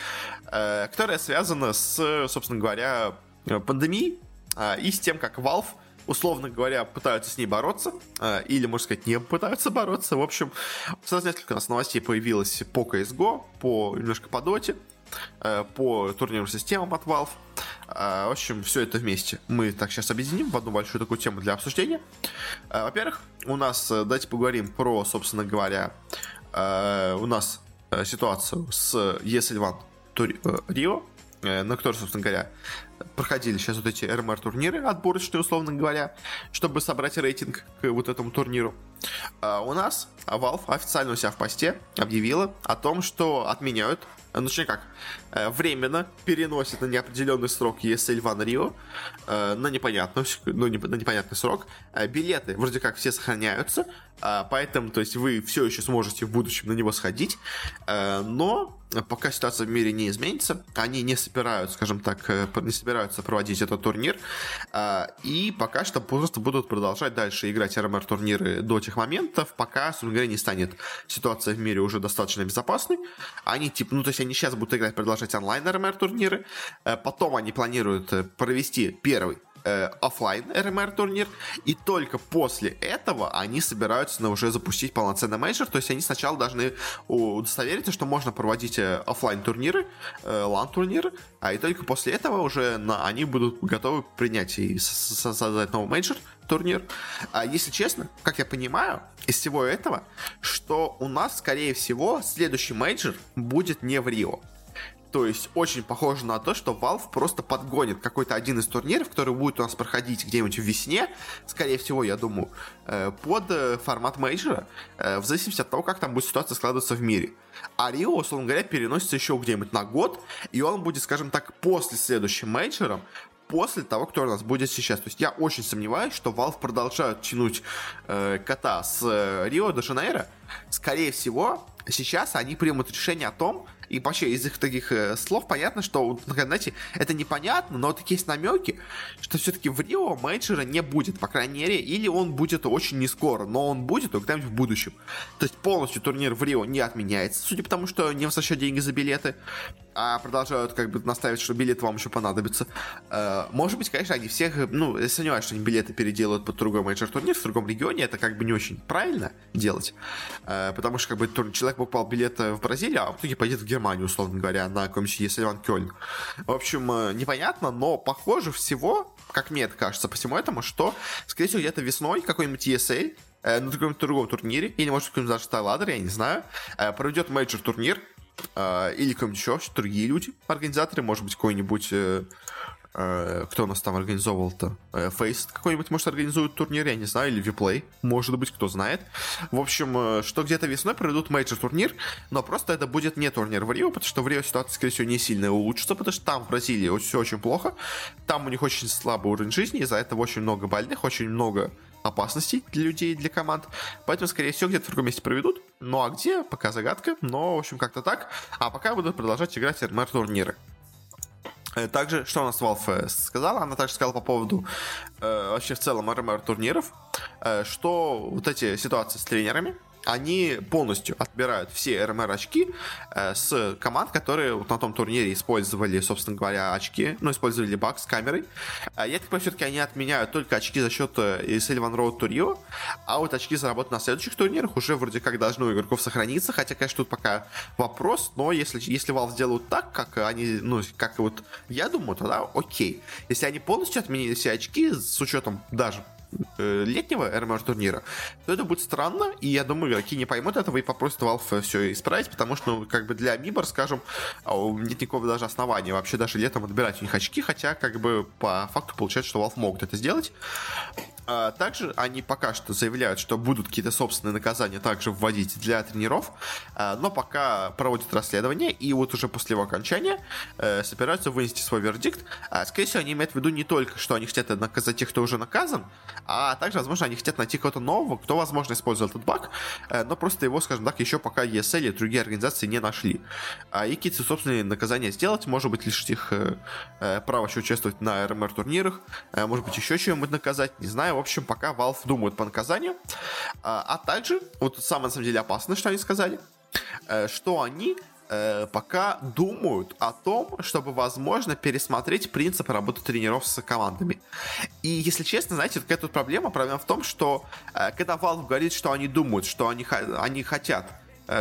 э, которая связана с, собственно говоря, пандемией а, и с тем, как Valve условно говоря, пытаются с ней бороться, или, можно сказать, не пытаются бороться. В общем, сразу несколько у нас новостей появилось по CSGO, по немножко по Dota, по турнирным системам от Valve. В общем, все это вместе мы так сейчас объединим в одну большую такую тему для обсуждения. Во-первых, у нас, э, давайте поговорим про, собственно говоря, у нас э, ситуацию с ESL One Рио, на которой, собственно говоря, проходили сейчас вот эти РМР турниры отборочные, условно говоря, чтобы собрать рейтинг к вот этому турниру. А у нас Valve официально у себя в посте объявила о том, что отменяют ну, точнее как, э, временно переносит на неопределенный срок ESL One Rio э, на непонятный, ну, на непонятный срок. Э, билеты вроде как все сохраняются, поэтому, то есть, вы все еще сможете в будущем на него сходить, но пока ситуация в мире не изменится, они не собираются, скажем так, не собираются проводить этот турнир, и пока что просто будут продолжать дальше играть РМР турниры до тех моментов, пока, собственно говоря, не станет ситуация в мире уже достаточно безопасной. Они, типа, ну, то есть они сейчас будут играть, продолжать онлайн RMR турниры, э, потом они планируют э, провести первый э, офлайн RMR турнир, и только после этого они собираются на уже запустить полноценный мейджор, то есть они сначала должны удостовериться, что можно проводить офлайн турниры, лан турниры, а и только после этого уже они будут готовы принять и создать новый мейджор, турнир. А если честно, как я понимаю, из всего этого, что у нас, скорее всего, следующий мейджор будет не в Рио. То есть очень похоже на то, что Valve просто подгонит какой-то один из турниров, который будет у нас проходить где-нибудь в весне, скорее всего, я думаю, э, под э, формат мейджора, э, в зависимости от того, как там будет ситуация складываться в мире. А Рио, условно говоря, переносится еще где-нибудь на год, и он будет, скажем так, после следующим мейджором, после того, кто у нас будет сейчас. То есть я очень сомневаюсь, что Valve продолжают тянуть э, кота с э, Рио де Жанейро. Скорее всего, сейчас они примут решение о том, и вообще из их таких э, слов понятно, что, знаете, это непонятно, но такие есть намеки, что все-таки в Рио мейджора не будет, по крайней мере, или он будет очень не скоро, но он будет когда-нибудь в будущем. То есть полностью турнир в Рио не отменяется, судя по тому, что не возвращают деньги за билеты, а продолжают как бы настаивать, что билет вам еще понадобится. Э, может быть, конечно, они всех, ну, я сомневаюсь, что они билеты переделают под другой мейджор турнир в другом регионе, это как бы не очень правильно делать, э, потому что как бы человек покупал билет в Бразилию, а в итоге пойдет в Германию условно говоря, на каком-нибудь ESL One Кёльн. В общем, э, непонятно, но похоже всего, как мне это кажется, по всему этому, что, скорее всего, где-то весной какой-нибудь ESL на каком-то другом турнире, или, может, какой-нибудь даже StarLadder, я не знаю, проведет мейджор турнир, или какой-нибудь еще другие люди, организаторы, может быть, какой-нибудь э, Э, кто у нас там организовывал-то? Э, какой-нибудь, может, организует турнир, я не знаю, или WePlay, может быть, кто знает. В общем, что где-то весной проведут мейджор турнир, но просто это будет не турнир в Рио, потому что в Рио ситуация, скорее всего, не сильно улучшится, потому что там в Бразилии все очень плохо, там у них очень слабый уровень жизни, из-за этого очень много больных, очень много опасностей для людей, для команд. Поэтому, скорее всего, где-то в другом месте проведут. Ну а где, пока загадка. Но, в общем, как-то так. А пока будут продолжать играть РМР-турниры. Э, также, что у нас Valve э, сказала, она также сказала по поводу э, вообще в целом РМР турниров, э, что вот эти ситуации с тренерами, они полностью отбирают все РМР очки э, с команд, которые вот на том турнире использовали, собственно говоря, очки, ну, использовали баг с камерой. Э, я так понимаю, все-таки они отменяют только очки за счет э, Сильван Роуд Турио, а вот очки заработаны на следующих турнирах уже вроде как должны у игроков сохраниться, хотя, конечно, тут пока вопрос, но если, если Valve сделают так, как они, ну, как вот я думаю, тогда окей. Если они полностью отменили все очки с учетом даже летнего РМР турнира, то это будет странно, и я думаю, игроки не поймут этого и попросят Valve все исправить, потому что, ну, как бы для Мибор, скажем, а нет никакого даже основания вообще даже летом отбирать у них очки, хотя, как бы, по факту получается, что Valve могут это сделать. А, также они пока что заявляют, что будут какие-то собственные наказания также вводить для тренеров, а, но пока проводят расследование, и вот уже после его окончания э, собираются вынести свой вердикт. Скорее всего, они имеют в виду не только, что они хотят наказать тех, кто уже наказан, а также, возможно, они хотят найти кого-то нового, кто, возможно, использовал этот баг, э, но просто его, скажем так, еще пока ESL и другие организации не нашли. И какие-то собственные наказания сделать, может быть, лишить их э, права еще участвовать на РМР турнирах, может быть, еще чем-нибудь наказать, не знаю, в общем, пока Valve думают по наказанию. А, а также, вот самое, на самом деле, опасное, что они сказали, э, что они э, пока думают о том, чтобы, возможно, пересмотреть принцип работы тренеров с командами. И, если честно, знаете, какая тут проблема? Проблема в том, что э, когда Valve говорит, что они думают, что они, они хотят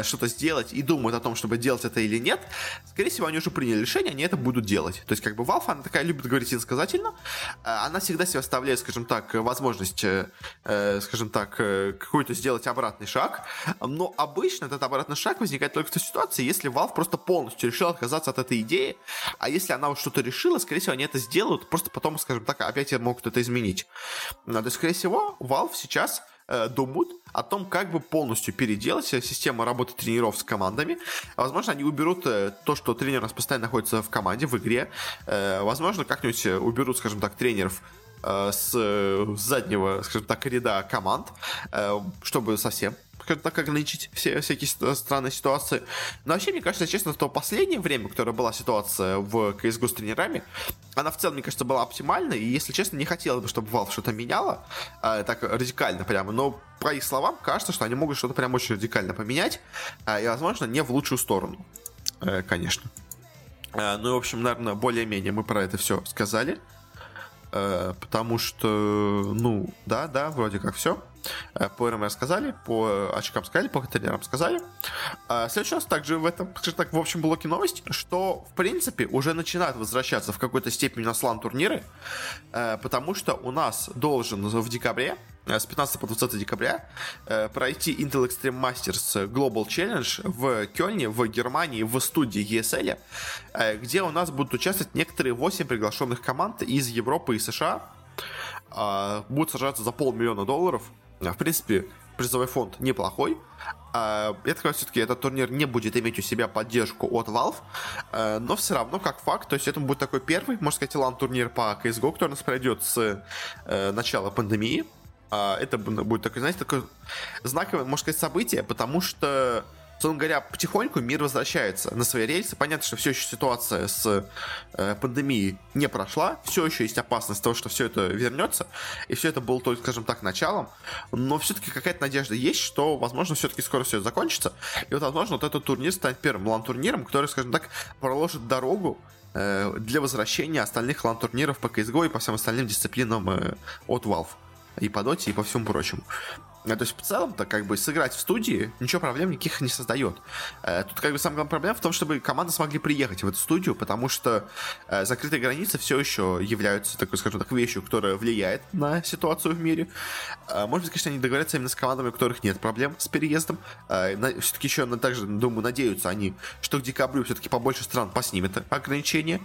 что-то сделать и думают о том, чтобы делать это или нет, скорее всего, они уже приняли решение, они это будут делать. То есть, как бы Valve, она такая любит говорить инсказательно, э, она всегда себе оставляет, скажем так, возможность, э, скажем так, какой-то сделать обратный шаг, но обычно этот обратный шаг возникает только в той ситуации, если Valve просто полностью решил отказаться от этой идеи, а если она вот что-то решила, скорее всего, они это сделают, просто потом, скажем так, опять могут это изменить. То есть, скорее всего, Valve сейчас э, думают о том, как бы полностью переделать систему работы тренеров с командами. Возможно, они уберут э, то, что тренер у нас постоянно находится в команде, в игре. Э, возможно, как-нибудь уберут, скажем так, тренеров э, с, заднего, скажем так, ряда команд, э, чтобы совсем так, ограничить все всякие странные ситуации. Но вообще, мне кажется, честно, то последнее время, которая была ситуация в CSGO с тренерами, она в целом, мне кажется, была оптимальной, и, если честно, не хотелось бы, чтобы Valve что-то меняла, э, так радикально прямо, но по их словам кажется, что они могут что-то прям очень радикально поменять, э, и, возможно, не в лучшую сторону, э, конечно. Э, ну и, в общем, наверное, более-менее мы про это все сказали, э, потому что, ну, да, да, вроде как все. Э, по РМ сказали, по очкам сказали, по тренерам сказали. А следующий раз также в этом, скажем так, в общем блоке новость, что, в принципе, уже начинают возвращаться в какой-то степени на слан турниры, э, потому что у нас должен в декабре э, с 15 по 20 декабря пройти Intel Extreme Masters Global Challenge в Кёльне, в Германии, в студии ESL, где у нас будут участвовать некоторые 8 приглашенных команд из Европы и США. Будут сражаться за полмиллиона долларов в принципе, призовой фонд неплохой. Я так все-таки этот турнир не будет иметь у себя поддержку от Valve, э, но все равно, как факт, то есть это будет такой первый, можно сказать, лан-турнир по CSGO, который у нас пройдет с э, начала пандемии. А, это будет такое, знаете, такое знаковое, можно сказать, событие, потому что собственно говоря, потихоньку мир возвращается на свои рельсы. Понятно, что все еще ситуация с э, пандемией не прошла, все еще есть опасность того, что все это вернется, и все это было только, скажем так, началом, но все-таки какая-то надежда есть, что, возможно, все-таки скоро все закончится, и вот, возможно, вот этот турнир станет первым лан-турниром, который, скажем так, проложит дорогу э, для возвращения остальных лан-турниров по CSGO и по всем остальным дисциплинам э, от Valve. И по Доте, и по всему прочему. А, то есть в целом-то как бы сыграть в студии ничего проблем никаких не создает. Э, тут как бы самая главная проблема в том, чтобы команды смогли приехать в эту студию, потому что э, закрытые границы все еще являются такой, скажем так, вещью, которая влияет на ситуацию в мире. Э, может быть, конечно, они договорятся именно с командами, у которых нет проблем с переездом. Все-таки еще также, думаю, надеются они, что к декабрю все-таки побольше стран поснимет ограничения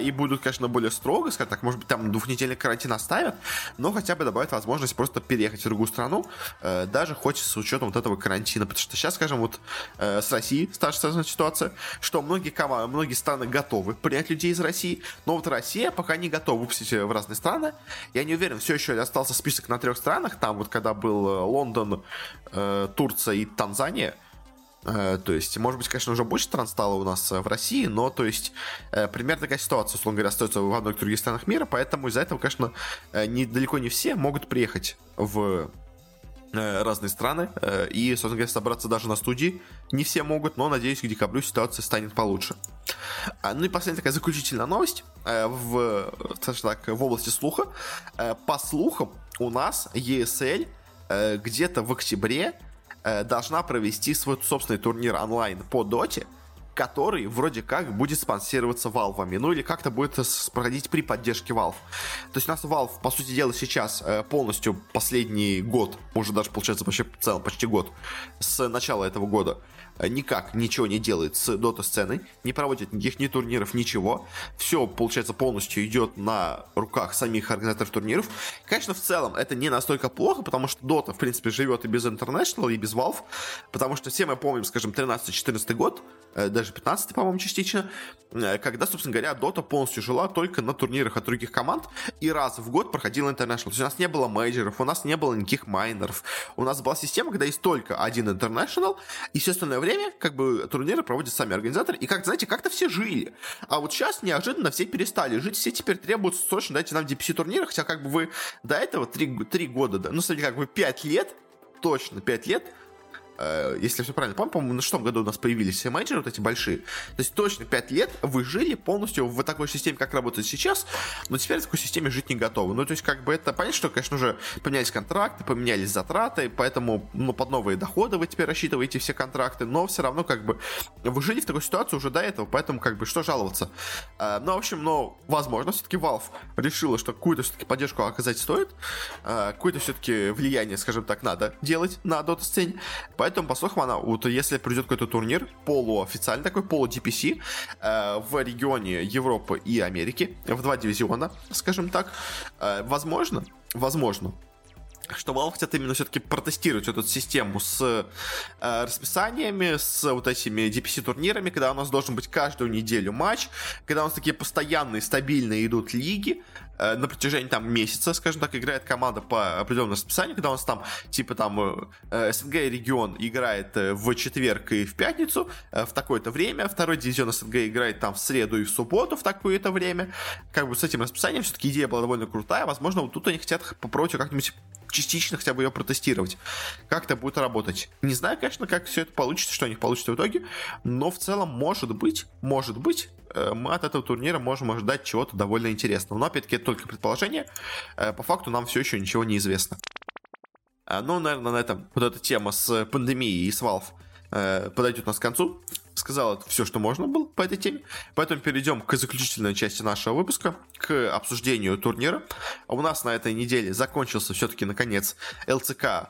и будут, конечно, более строго, скажем так, может быть, там двухнедельный карантин оставят, но хотя бы добавят возможность просто переехать в другую страну, Э, даже хоть с учетом вот этого карантина, потому что сейчас, скажем, вот э, с Россией старшая ситуация, что многие команды, многие страны готовы принять людей из России, но вот Россия пока не готова выпустить в разные страны. Я не уверен, все еще остался список на трех странах, там вот когда был э, Лондон, Турция и Танзания, то есть, может быть, конечно, уже больше стран стало у нас в России, но, то есть, примерно такая ситуация, условно говоря, остается в одной других странах мира, поэтому из-за этого, конечно, не, далеко не все могут приехать в разные страны, э, и, собственно говоря, собраться даже на студии не все могут, но, надеюсь, к декабрю ситуация станет получше. А, ну и последняя такая заключительная новость э, в, так, в области слуха. По слухам, у нас ESL где-то в октябре должна провести свой собственный турнир онлайн по доте, который вроде как будет спонсироваться Valve, ну или как-то будет проходить при поддержке Valve. То есть у нас Valve, по сути дела, сейчас э, полностью последний год, уже даже получается почти в целом почти год, с начала этого года, никак ничего не делает с дота сценой, не проводит никаких ни турниров, ничего. Все, получается, полностью идет на руках самих организаторов турниров. Конечно, в целом это не настолько плохо, потому что дота, в принципе, живет и без International, и без Valve, потому что все мы помним, скажем, 13-14 год, даже даже 15 по-моему, частично, э, когда, собственно говоря, Dota полностью жила только на турнирах от других команд, и раз в год проходил International. То есть у нас не было мейджеров, у нас не было никаких майнеров. У нас была система, когда есть только один International, и все остальное время, как бы, турниры проводят сами организаторы, и как, знаете, как-то все жили. А вот сейчас неожиданно все перестали жить, все теперь требуют срочно дайте нам DPC-турниры, хотя как бы вы до этого 3, 3 года, да, ну, кстати, как бы 5 лет, точно 5 лет, если я все правильно помню, по-моему, на шестом году у нас появились все менеджеры, вот эти большие. То есть точно 5 лет вы жили полностью в такой системе, как работает сейчас, но теперь в такой системе жить не готовы. Ну, то есть, как бы это понятно, что, конечно, уже поменялись контракты, поменялись затраты, поэтому, ну, под новые доходы вы теперь рассчитываете все контракты, но все равно, как бы, вы жили в такой ситуации уже до этого, поэтому, как бы, что жаловаться? Э, ну, в общем, ну, возможно, все-таки Valve решила, что какую-то все-таки поддержку оказать стоит, э, какое-то все-таки влияние, скажем так, надо делать на Dota сцене, Поэтому, по слухам, она, вот если придет какой-то турнир, полуофициальный такой, полу-DPC, э, в регионе Европы и Америки, в два дивизиона, скажем так, э, возможно, возможно, что Valve хотят именно все-таки протестировать эту систему с э, расписаниями, с вот этими DPC-турнирами, когда у нас должен быть каждую неделю матч, когда у нас такие постоянные, стабильные идут лиги, на протяжении там месяца, скажем так, играет команда по определенному расписанию, когда у нас там, типа там, э, СНГ регион играет э, в четверг и в пятницу э, в такое-то время, второй дивизион СНГ играет там в среду и в субботу в такое-то время. Как бы с этим расписанием все-таки идея была довольно крутая, возможно, вот тут они хотят попробовать как-нибудь частично хотя бы ее протестировать. Как это будет работать? Не знаю, конечно, как все это получится, что у них получится в итоге, но в целом, может быть, может быть, э, мы от этого турнира можем ожидать чего-то довольно интересного. Но, опять-таки, это только предположение. Э, по факту нам все еще ничего не известно. А, ну, наверное, на этом вот эта тема с пандемией и с Valve э, подойдет у нас к концу сказал все, что можно было по этой теме. Поэтому перейдем к заключительной части нашего выпуска, к обсуждению турнира. У нас на этой неделе закончился все-таки, наконец, ЛЦК э,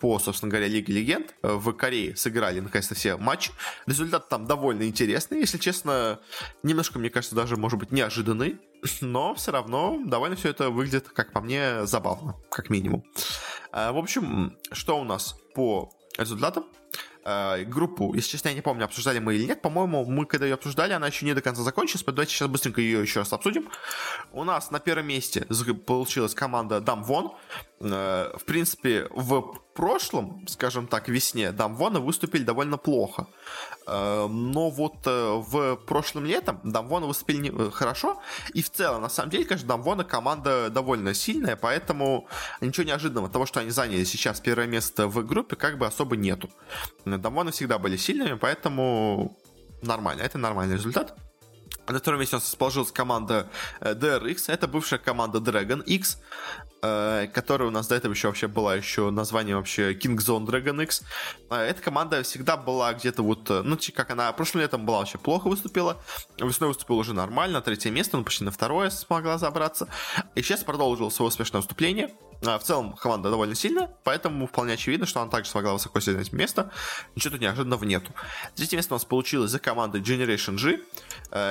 по, собственно говоря, Лиге Легенд. В Корее сыграли, наконец-то, все матчи. Результат там довольно интересный, если честно. Немножко, мне кажется, даже, может быть, неожиданный. Но все равно довольно все это выглядит, как по мне, забавно, как минимум. Э, в общем, что у нас по результатам? Э, группу, если честно, я не помню, обсуждали мы или нет. По-моему, мы когда ее обсуждали, она еще не до конца закончилась. Давайте сейчас быстренько ее еще раз обсудим. У нас на первом месте получилась команда Дамвон. Э, в принципе, в прошлом, скажем так, весне Дамвона выступили довольно плохо. Э, но вот э, в прошлом летом Дамвона выступили хорошо. И в целом, на самом деле, конечно, Дамвона команда довольно сильная, поэтому ничего неожиданного. Того, что они заняли сейчас первое место в группе, как бы особо нету. Дамвоны всегда были сильными, поэтому нормально. Это нормальный результат. На втором месте у нас расположилась команда DRX. Это бывшая команда Dragon X. Э, которая у нас до этого еще вообще была еще название вообще King Zone Dragon X. Э, эта команда всегда была где-то вот, э, ну, как она прошлым летом была вообще плохо выступила, весной выступила уже нормально, третье место, ну, почти на второе смогла забраться, и сейчас продолжила свое успешное выступление. В целом команда довольно сильная, поэтому вполне очевидно, что она также смогла высоко занять место. Ничего тут неожиданного нету. Третье место у нас получилось за командой Generation G,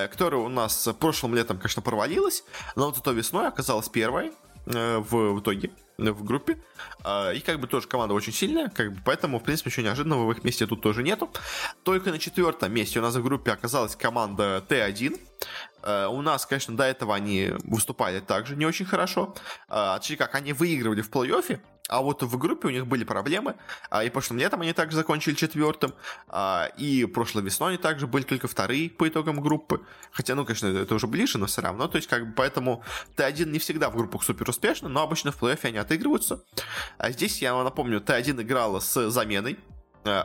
которая у нас прошлым летом, конечно, провалилась, но вот зато весной оказалась первой, Э, в, итоге э, в группе. А, и как бы тоже команда очень сильная, как бы, поэтому, в принципе, ничего неожиданного в их месте тут тоже нету. Только на четвертом месте у нас в группе оказалась команда Т1. Э, у нас, конечно, до этого они выступали также не очень хорошо. Точнее, как они выигрывали в плей-оффе, а вот в группе у них были проблемы, а, и прошлым летом они также закончили четвертым, а, и прошлой весной они также были только вторые по итогам группы. Хотя, ну, конечно, это уже ближе, но все равно. То есть, как бы, поэтому Т1 не всегда в группах супер успешно, но обычно в плей-оффе они отыгрываются. А здесь, я вам напомню, Т1 играла с заменой, Э,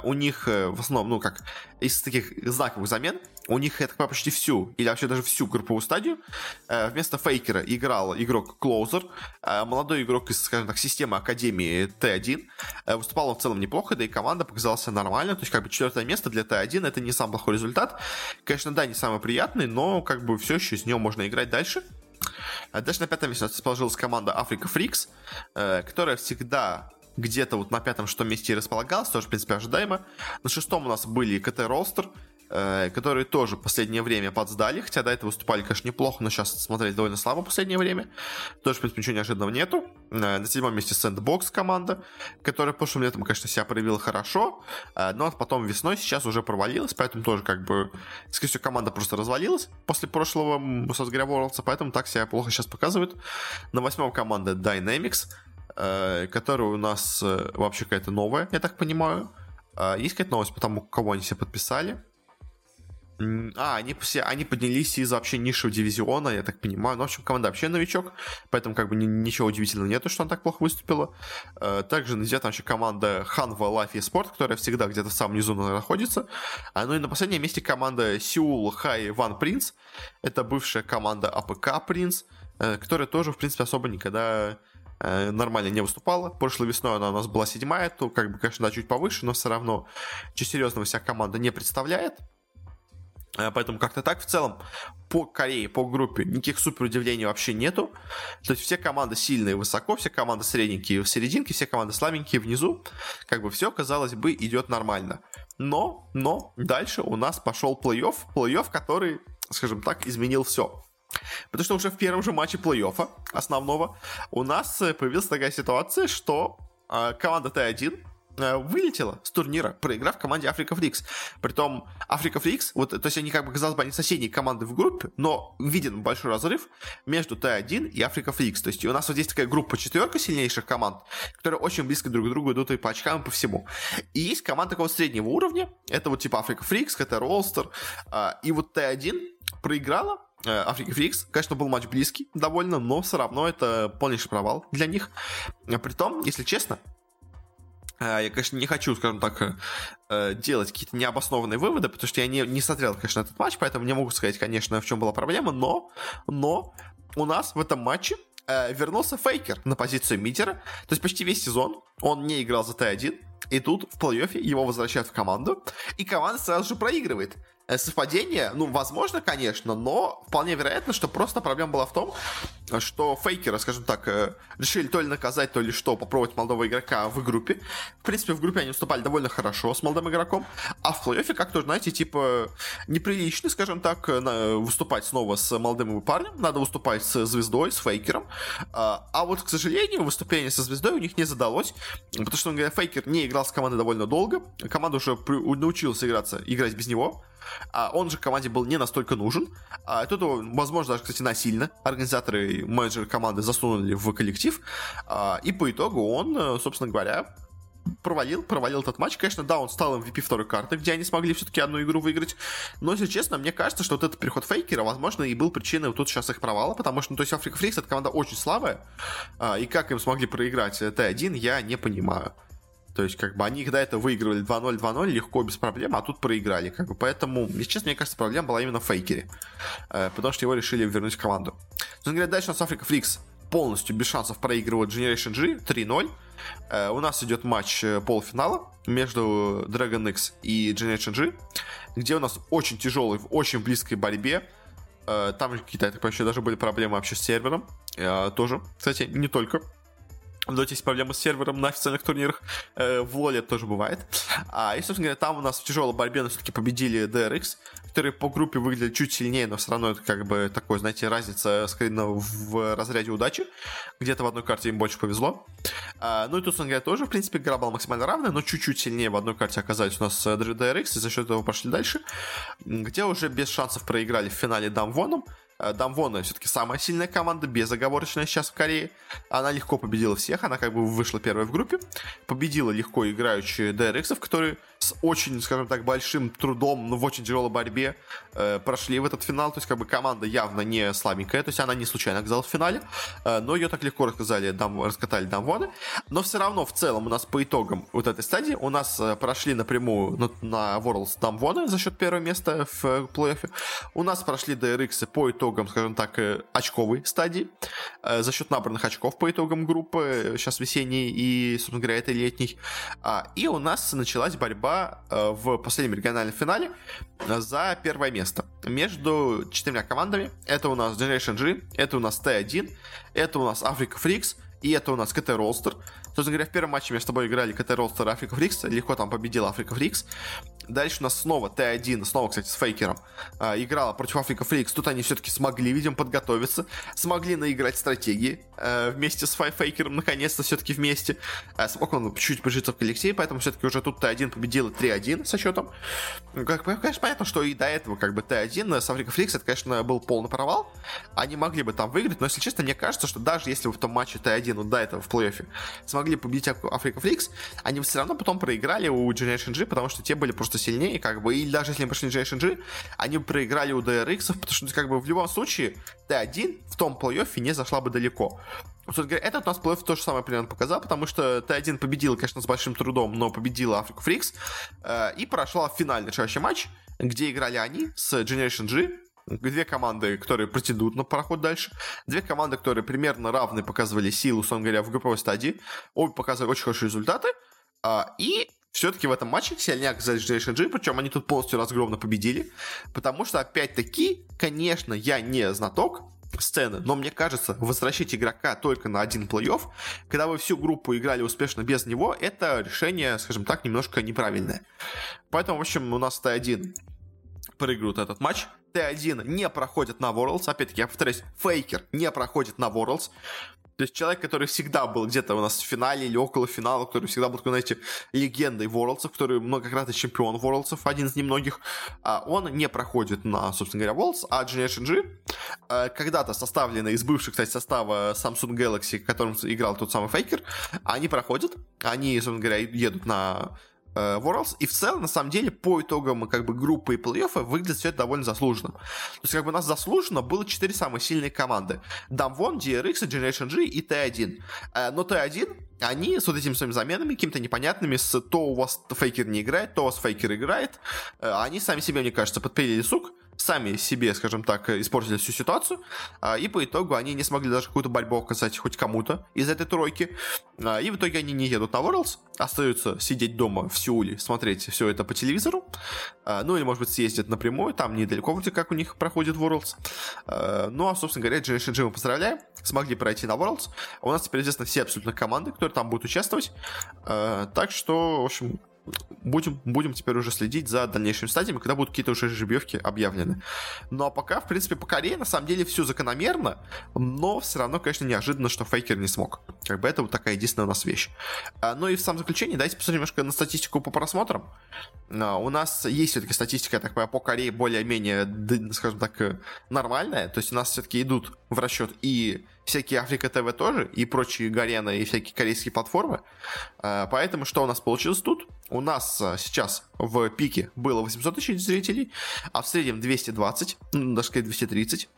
у них э, в основном, ну как, из таких знаковых замен, у них, это почти всю, или вообще даже всю групповую стадию, э, вместо фейкера играл игрок Клоузер, молодой игрок из, скажем так, системы Академии Т1, выступал он в целом неплохо, да и команда показалась нормально, то есть как бы четвертое место для Т1 это не самый плохой результат, конечно, да, не самый приятный, но как бы все еще с него можно играть дальше. Дальше на пятом месте расположилась команда Africa Freaks, которая всегда где-то вот на пятом-шестом месте и располагалась, тоже, в принципе, ожидаемо. На шестом у нас были КТ Ролстер, э, которые тоже в последнее время подсдали, хотя до этого выступали, конечно, неплохо, но сейчас смотрели довольно слабо в последнее время. Тоже, в принципе, ничего неожиданного нету. Э, на седьмом месте Sandbox команда, которая прошлым летом, конечно, себя проявила хорошо, э, но потом весной сейчас уже провалилась, поэтому тоже как бы, скорее всего, команда просто развалилась после прошлого Сосгря Worlds, поэтому так себя плохо сейчас показывают. На восьмом команда Dynamics, которая у нас вообще какая-то новая, я так понимаю. Есть какая-то новость по тому, кого они себе подписали? А, они все, они поднялись из вообще низшего дивизиона, я так понимаю. Ну, в общем, команда вообще новичок, поэтому как бы ничего удивительного нету, что она так плохо выступила. Э, также девятом вообще команда Hanva Life и Sport, которая всегда где-то в самом низу находится. А, ну и на последнем месте команда Сеул Хай Ван Принц. Это бывшая команда APK э, которая тоже, в принципе, особо никогда э, нормально не выступала. Прошлой весной она у нас была седьмая, то как бы, конечно, да, чуть повыше, но все равно что-то серьезного вся команда не представляет. Э, поэтому как-то так в целом по Корее, по группе никаких супер удивлений вообще нету. То есть все команды сильные высоко, все команды средненькие в серединке, все команды слабенькие внизу. Как бы все, казалось бы, идет нормально. Но, но дальше у нас пошел плей-офф, плей-офф, который, скажем так, изменил все. Потому что уже в первом же матче плей-оффа основного у нас э, появилась такая ситуация, что э, команда T1 Э, вылетела с турнира, проиграв команде Afreeca Freecs. Притом Afreeca Freecs, вот, то есть они как бы, казалось бы, они соседние команды в группе, но виден большой разрыв между T1 и Afreeca Freecs. То есть у нас вот здесь такая группа четверка сильнейших команд, которые очень близко друг к другу идут и по очкам, и по всему. И есть команда такого среднего уровня, это вот типа Afreeca Freecs, это Rolster, и вот T1 проиграла э, Afreeca Freecs. Конечно, был матч близкий довольно, но все равно это полнейший провал для них. Притом, если честно, Э, я, конечно, не хочу, скажем так, э, делать какие-то необоснованные выводы, потому что я не, не смотрел, конечно, этот матч, поэтому не могу сказать, конечно, в чем была проблема, но, но у нас в этом матче вернулся Фейкер на позицию мидера, то есть почти весь сезон он не играл за Т1, и тут в плей-оффе его возвращают в команду, и команда сразу же проигрывает. Э, совпадение, ну, возможно, конечно, но вполне вероятно, что просто проблема была в том, что фейкеры, скажем так, э, решили то ли наказать, то ли что, попробовать молодого игрока в группе. В принципе, в группе они выступали довольно хорошо с молодым игроком, а в плей-оффе как-то, знаете, типа, неприлично, скажем так, выступать снова с молодым парнем, надо выступать с звездой, с фейкером. А, а вот, к сожалению, выступление со звездой у них не задалось, потому что, фейкер не играл с командой довольно долго, команда уже научилась играться, играть без него, а он же команде был не настолько нужен. А тут, возможно, даже, кстати, насильно организаторы и менеджеры команды засунули в коллектив. А, и по итогу он, э, собственно говоря, провалил, провалил этот матч. Конечно, да, он стал MVP второй карты, где они смогли все-таки одну игру выиграть. Но, если честно, мне кажется, что вот этот переход Фейкера, возможно, и был причиной вот тут сейчас их провала, потому что, ну, то есть Afreeca Freecs, эта команда очень слабая, а, и как им смогли проиграть T1, я не понимаю. То есть, как бы, они до этого выигрывали 2-0, 2-0 легко, без проблем, а тут проиграли. Как бы, поэтому, если честно, мне кажется, проблема была именно в Фейкере. Э, потому что его решили вернуть в команду. Но, говоря, дальше у нас Afreeca Freecs полностью без шансов проигрывает Generation G 3-0. Э, у нас идет матч э, полуфинала между Dragon X и Generation G, где у нас очень тяжелый, в очень близкой борьбе. Э, там какие-то, я так понимаю, даже были проблемы вообще с сервером. Э, тоже, кстати, не только в Доте есть проблемы с сервером на официальных турнирах. Э, в Лоле тоже бывает. А, и, собственно говоря, там у нас в тяжелой борьбе но все-таки победили DRX, которые по группе выглядели чуть сильнее, но все равно это как бы такой, знаете, разница скорее в разряде удачи. Где-то в одной карте им больше повезло. А, ну и тут, собственно говоря, тоже, в принципе, игра была максимально равная, но чуть-чуть сильнее в одной карте оказались у нас DRX, и за счет этого пошли дальше. Где уже без шансов проиграли в финале Дамвоном. Э, Дамвона все-таки самая сильная команда, безоговорочная сейчас в Корее. Она легко победила всех, она как бы вышла первой в группе. Победила легко играющие DRX, которые очень, скажем так, большим трудом, но в очень тяжелой борьбе э, прошли в этот финал. То есть, как бы команда явно не слабенькая, то есть она не случайно оказалась в финале, э, но ее так легко рассказали, дам, раскатали Дамвоны. Но все равно в целом у нас по итогам вот этой стадии у нас э, прошли напрямую на, на Worlds Дамвоны за счет первого места в э, плей-оффе. У нас прошли DRX по итогам, скажем так, э, очковой стадии э, за счет набранных очков по итогам группы, сейчас весенней и, собственно говоря, этой летней. А, и у нас началась борьба Э, в последнем региональном финале за первое место между четырьмя командами. Это у нас Generation G, это у нас T1, это у нас Afreeca Freecs и это у нас KT Rolster. Собственно говоря, в первом матче между собой играли KT Rolster Afreeca Freecs. Легко там победил Afreeca Freecs. Дальше у нас снова T1, снова, кстати, с фейкером, э, играла против Afreeca Freecs. Тут они все-таки смогли, видимо, подготовиться, смогли наиграть стратегии э, вместе с фейкером, наконец-то все-таки вместе. Э, смог он чуть-чуть прижиться в коллективе, поэтому все-таки уже тут T1 победила 3-1 со счетом. Ну, как, конечно, понятно, что и до этого как бы T1 с Afreeca Freecs, это, конечно, был полный провал. Они могли бы там выиграть, но, если честно, мне кажется, что даже если бы в том матче T1 вот до этого в плей-оффе смогли победить Afreeca Freecs, они все равно потом проиграли у Generation G, потому что те были просто сильнее, как бы, и даже если они пошли Generation G, они проиграли у DRX, потому что, как бы, в любом случае, T1 в том плей-оффе не зашла бы далеко. Этот у нас плей-офф то же самое примерно показал, потому что T1 победила, конечно, с большим трудом, но победила Африку Freecs э, и прошла финальный решающий матч, где играли они с Generation G, две команды, которые претендуют на проход дальше, две команды, которые примерно равны показывали силу, условно говоря, в групповой стадии, обе показывали очень хорошие результаты, а, и все-таки в этом матче сильнее оказались Generation G, причем они тут полностью разгромно победили, потому что, опять-таки, конечно, я не знаток сцены, но мне кажется, возвращать игрока только на один плей-офф, когда вы всю группу играли успешно без него, это решение, скажем так, немножко неправильное. Поэтому, в общем, у нас Т1 проигрывают этот матч. Т1 не проходит на Worlds. Опять-таки, я повторяюсь, Фейкер не проходит на Worlds. То есть человек, который всегда был где-то у нас в финале или около финала, который всегда был знаете, легендой Worlds, который многократный чемпион Worlds, один из немногих, а, он не проходит на, собственно говоря, Worlds, а Generation G, э, когда-то составленный из бывших, кстати, состава Samsung Galaxy, которым играл тот самый Фейкер, они проходят, они, собственно говоря, едут на Worlds, и в целом, на самом деле, по итогам как бы группы и плей-оффа выглядит все это довольно заслуженным. То есть, как бы у нас заслуженно было четыре самые сильные команды. Damwon, DRX, Generation G и T1. Э, но T1, они с вот этими своими заменами, какими-то непонятными, с то у вас фейкер не играет, то у вас фейкер играет, э, они сами себе, мне кажется, подпилили сук, сами себе, скажем так, испортили всю ситуацию, а, и по итогу они не смогли даже какую-то борьбу оказать хоть кому-то из этой тройки, а, и в итоге они не едут на Worlds, остаются сидеть дома в Сеуле, смотреть все это по телевизору, а, ну или, может быть, съездят напрямую, там недалеко вроде как у них проходит Worlds, ну а, собственно говоря, Generation G мы поздравляем, смогли пройти на Worlds, у нас теперь известны все абсолютно команды, которые там будут участвовать, так что, в общем, будем, будем теперь уже следить за дальнейшими стадиями, когда будут какие-то уже жеребьевки объявлены. Ну а пока, в принципе, по Корее на самом деле все закономерно, но все равно, конечно, неожиданно, что Фейкер не смог. Как бы это вот такая единственная у нас вещь. А, ну и в самом заключении давайте посмотрим немножко на статистику по просмотрам. А, у нас есть все-таки статистика, я так понимаю, по Корее более-менее, скажем так, нормальная. То есть у нас все-таки идут в расчет и всякие Африка ТВ тоже, и прочие Гарена, и всякие корейские платформы. А, поэтому что у нас получилось тут? У нас а, сейчас в пике было 800 тысяч зрителей, а в среднем 220, ну, даже сказать 230.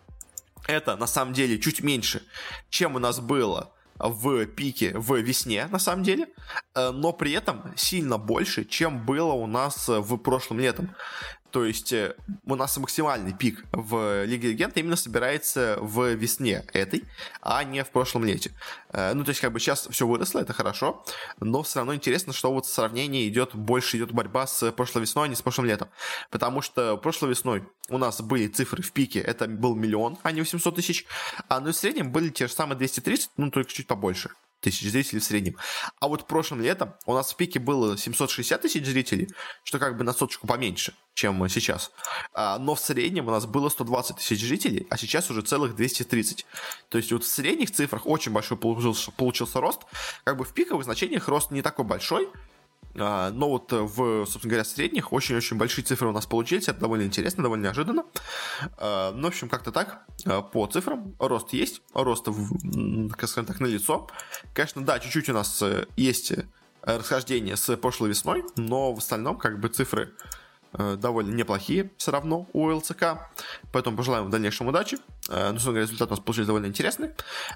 Это на самом деле чуть меньше, чем у нас было в пике в весне, на самом деле, э, но при этом сильно больше, чем было у нас в прошлом летом. То есть э, у нас максимальный пик в Лиге Легенд именно собирается в весне этой, а не в прошлом лете. Э, ну, то есть, как бы сейчас все выросло, это хорошо, но все равно интересно, что вот сравнение идет, больше идет борьба с прошлой весной, а не с прошлым летом. Потому что прошлой весной у нас были цифры в пике, это был миллион, а не 800 тысяч, а ну и в среднем были те же самые 230, ну, только чуть побольше тысяч зрителей в среднем. А вот прошлым летом у нас в пике было 760 тысяч зрителей, что как бы на соточку поменьше, чем сейчас. А, но в среднем у нас было 120 тысяч жителей, а сейчас уже целых 230. То есть вот в средних цифрах очень большой получился, получился рост. Как бы в пиковых значениях рост не такой большой, но вот в, собственно говоря, средних очень-очень большие цифры у нас получились. Это довольно интересно, довольно неожиданно. А, ну, в общем, как-то так. А, по цифрам рост есть. Рост, скажем так, на лицо. Конечно, да, чуть-чуть у нас э, есть э, расхождение с прошлой весной, но в остальном как бы цифры Э, довольно неплохие все равно у ЛЦК. Поэтому пожелаем в дальнейшем удачи. Э, ну, собственно результат у нас получился довольно интересный.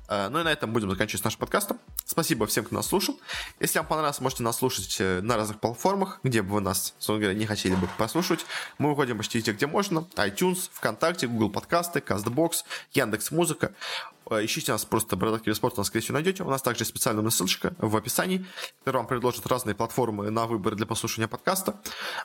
Э, ну и на этом будем заканчивать наш подкаст. Спасибо всем, кто нас слушал. Если вам понравилось, можете нас слушать на разных платформах, где бы вы нас, собственно говоря, не хотели бы послушать. Мы выходим почти везде, где можно. iTunes, ВКонтакте, Google подкасты, CastBox, Яндекс Музыка. Э, ищите нас просто Борода Киберспорт, нас, скорее всего, найдете. У нас также специальная ссылочка в описании, которая вам предложит разные платформы на выбор для послушания подкаста.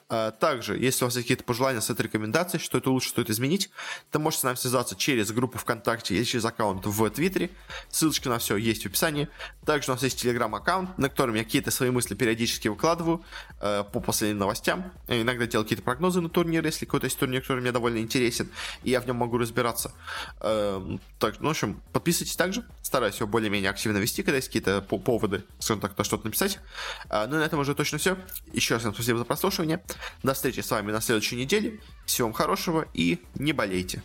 Э, также, если у вас есть какие-то пожелания, с этой рекомендацией, что это лучше, что это изменить, то можете с нами связаться через группу ВКонтакте или через аккаунт в Твиттере. Ссылочка на все есть в описании. Также у нас есть Телеграм-аккаунт, на котором я какие-то свои мысли периодически выкладываю э, по последним новостям. Иногда делаю какие-то прогнозы на турнир, если какой-то есть турнир, который мне довольно интересен, и я в нем могу разбираться. Э, так, ну, в общем, подписывайтесь также. Стараюсь его более-менее активно вести, когда есть какие-то поводы, скажем так, то что-то написать. Э, ну на этом уже точно все. Еще раз всем спасибо за прослушивание. До встречи с вами на следующей неделе. Всего вам хорошего и не болейте.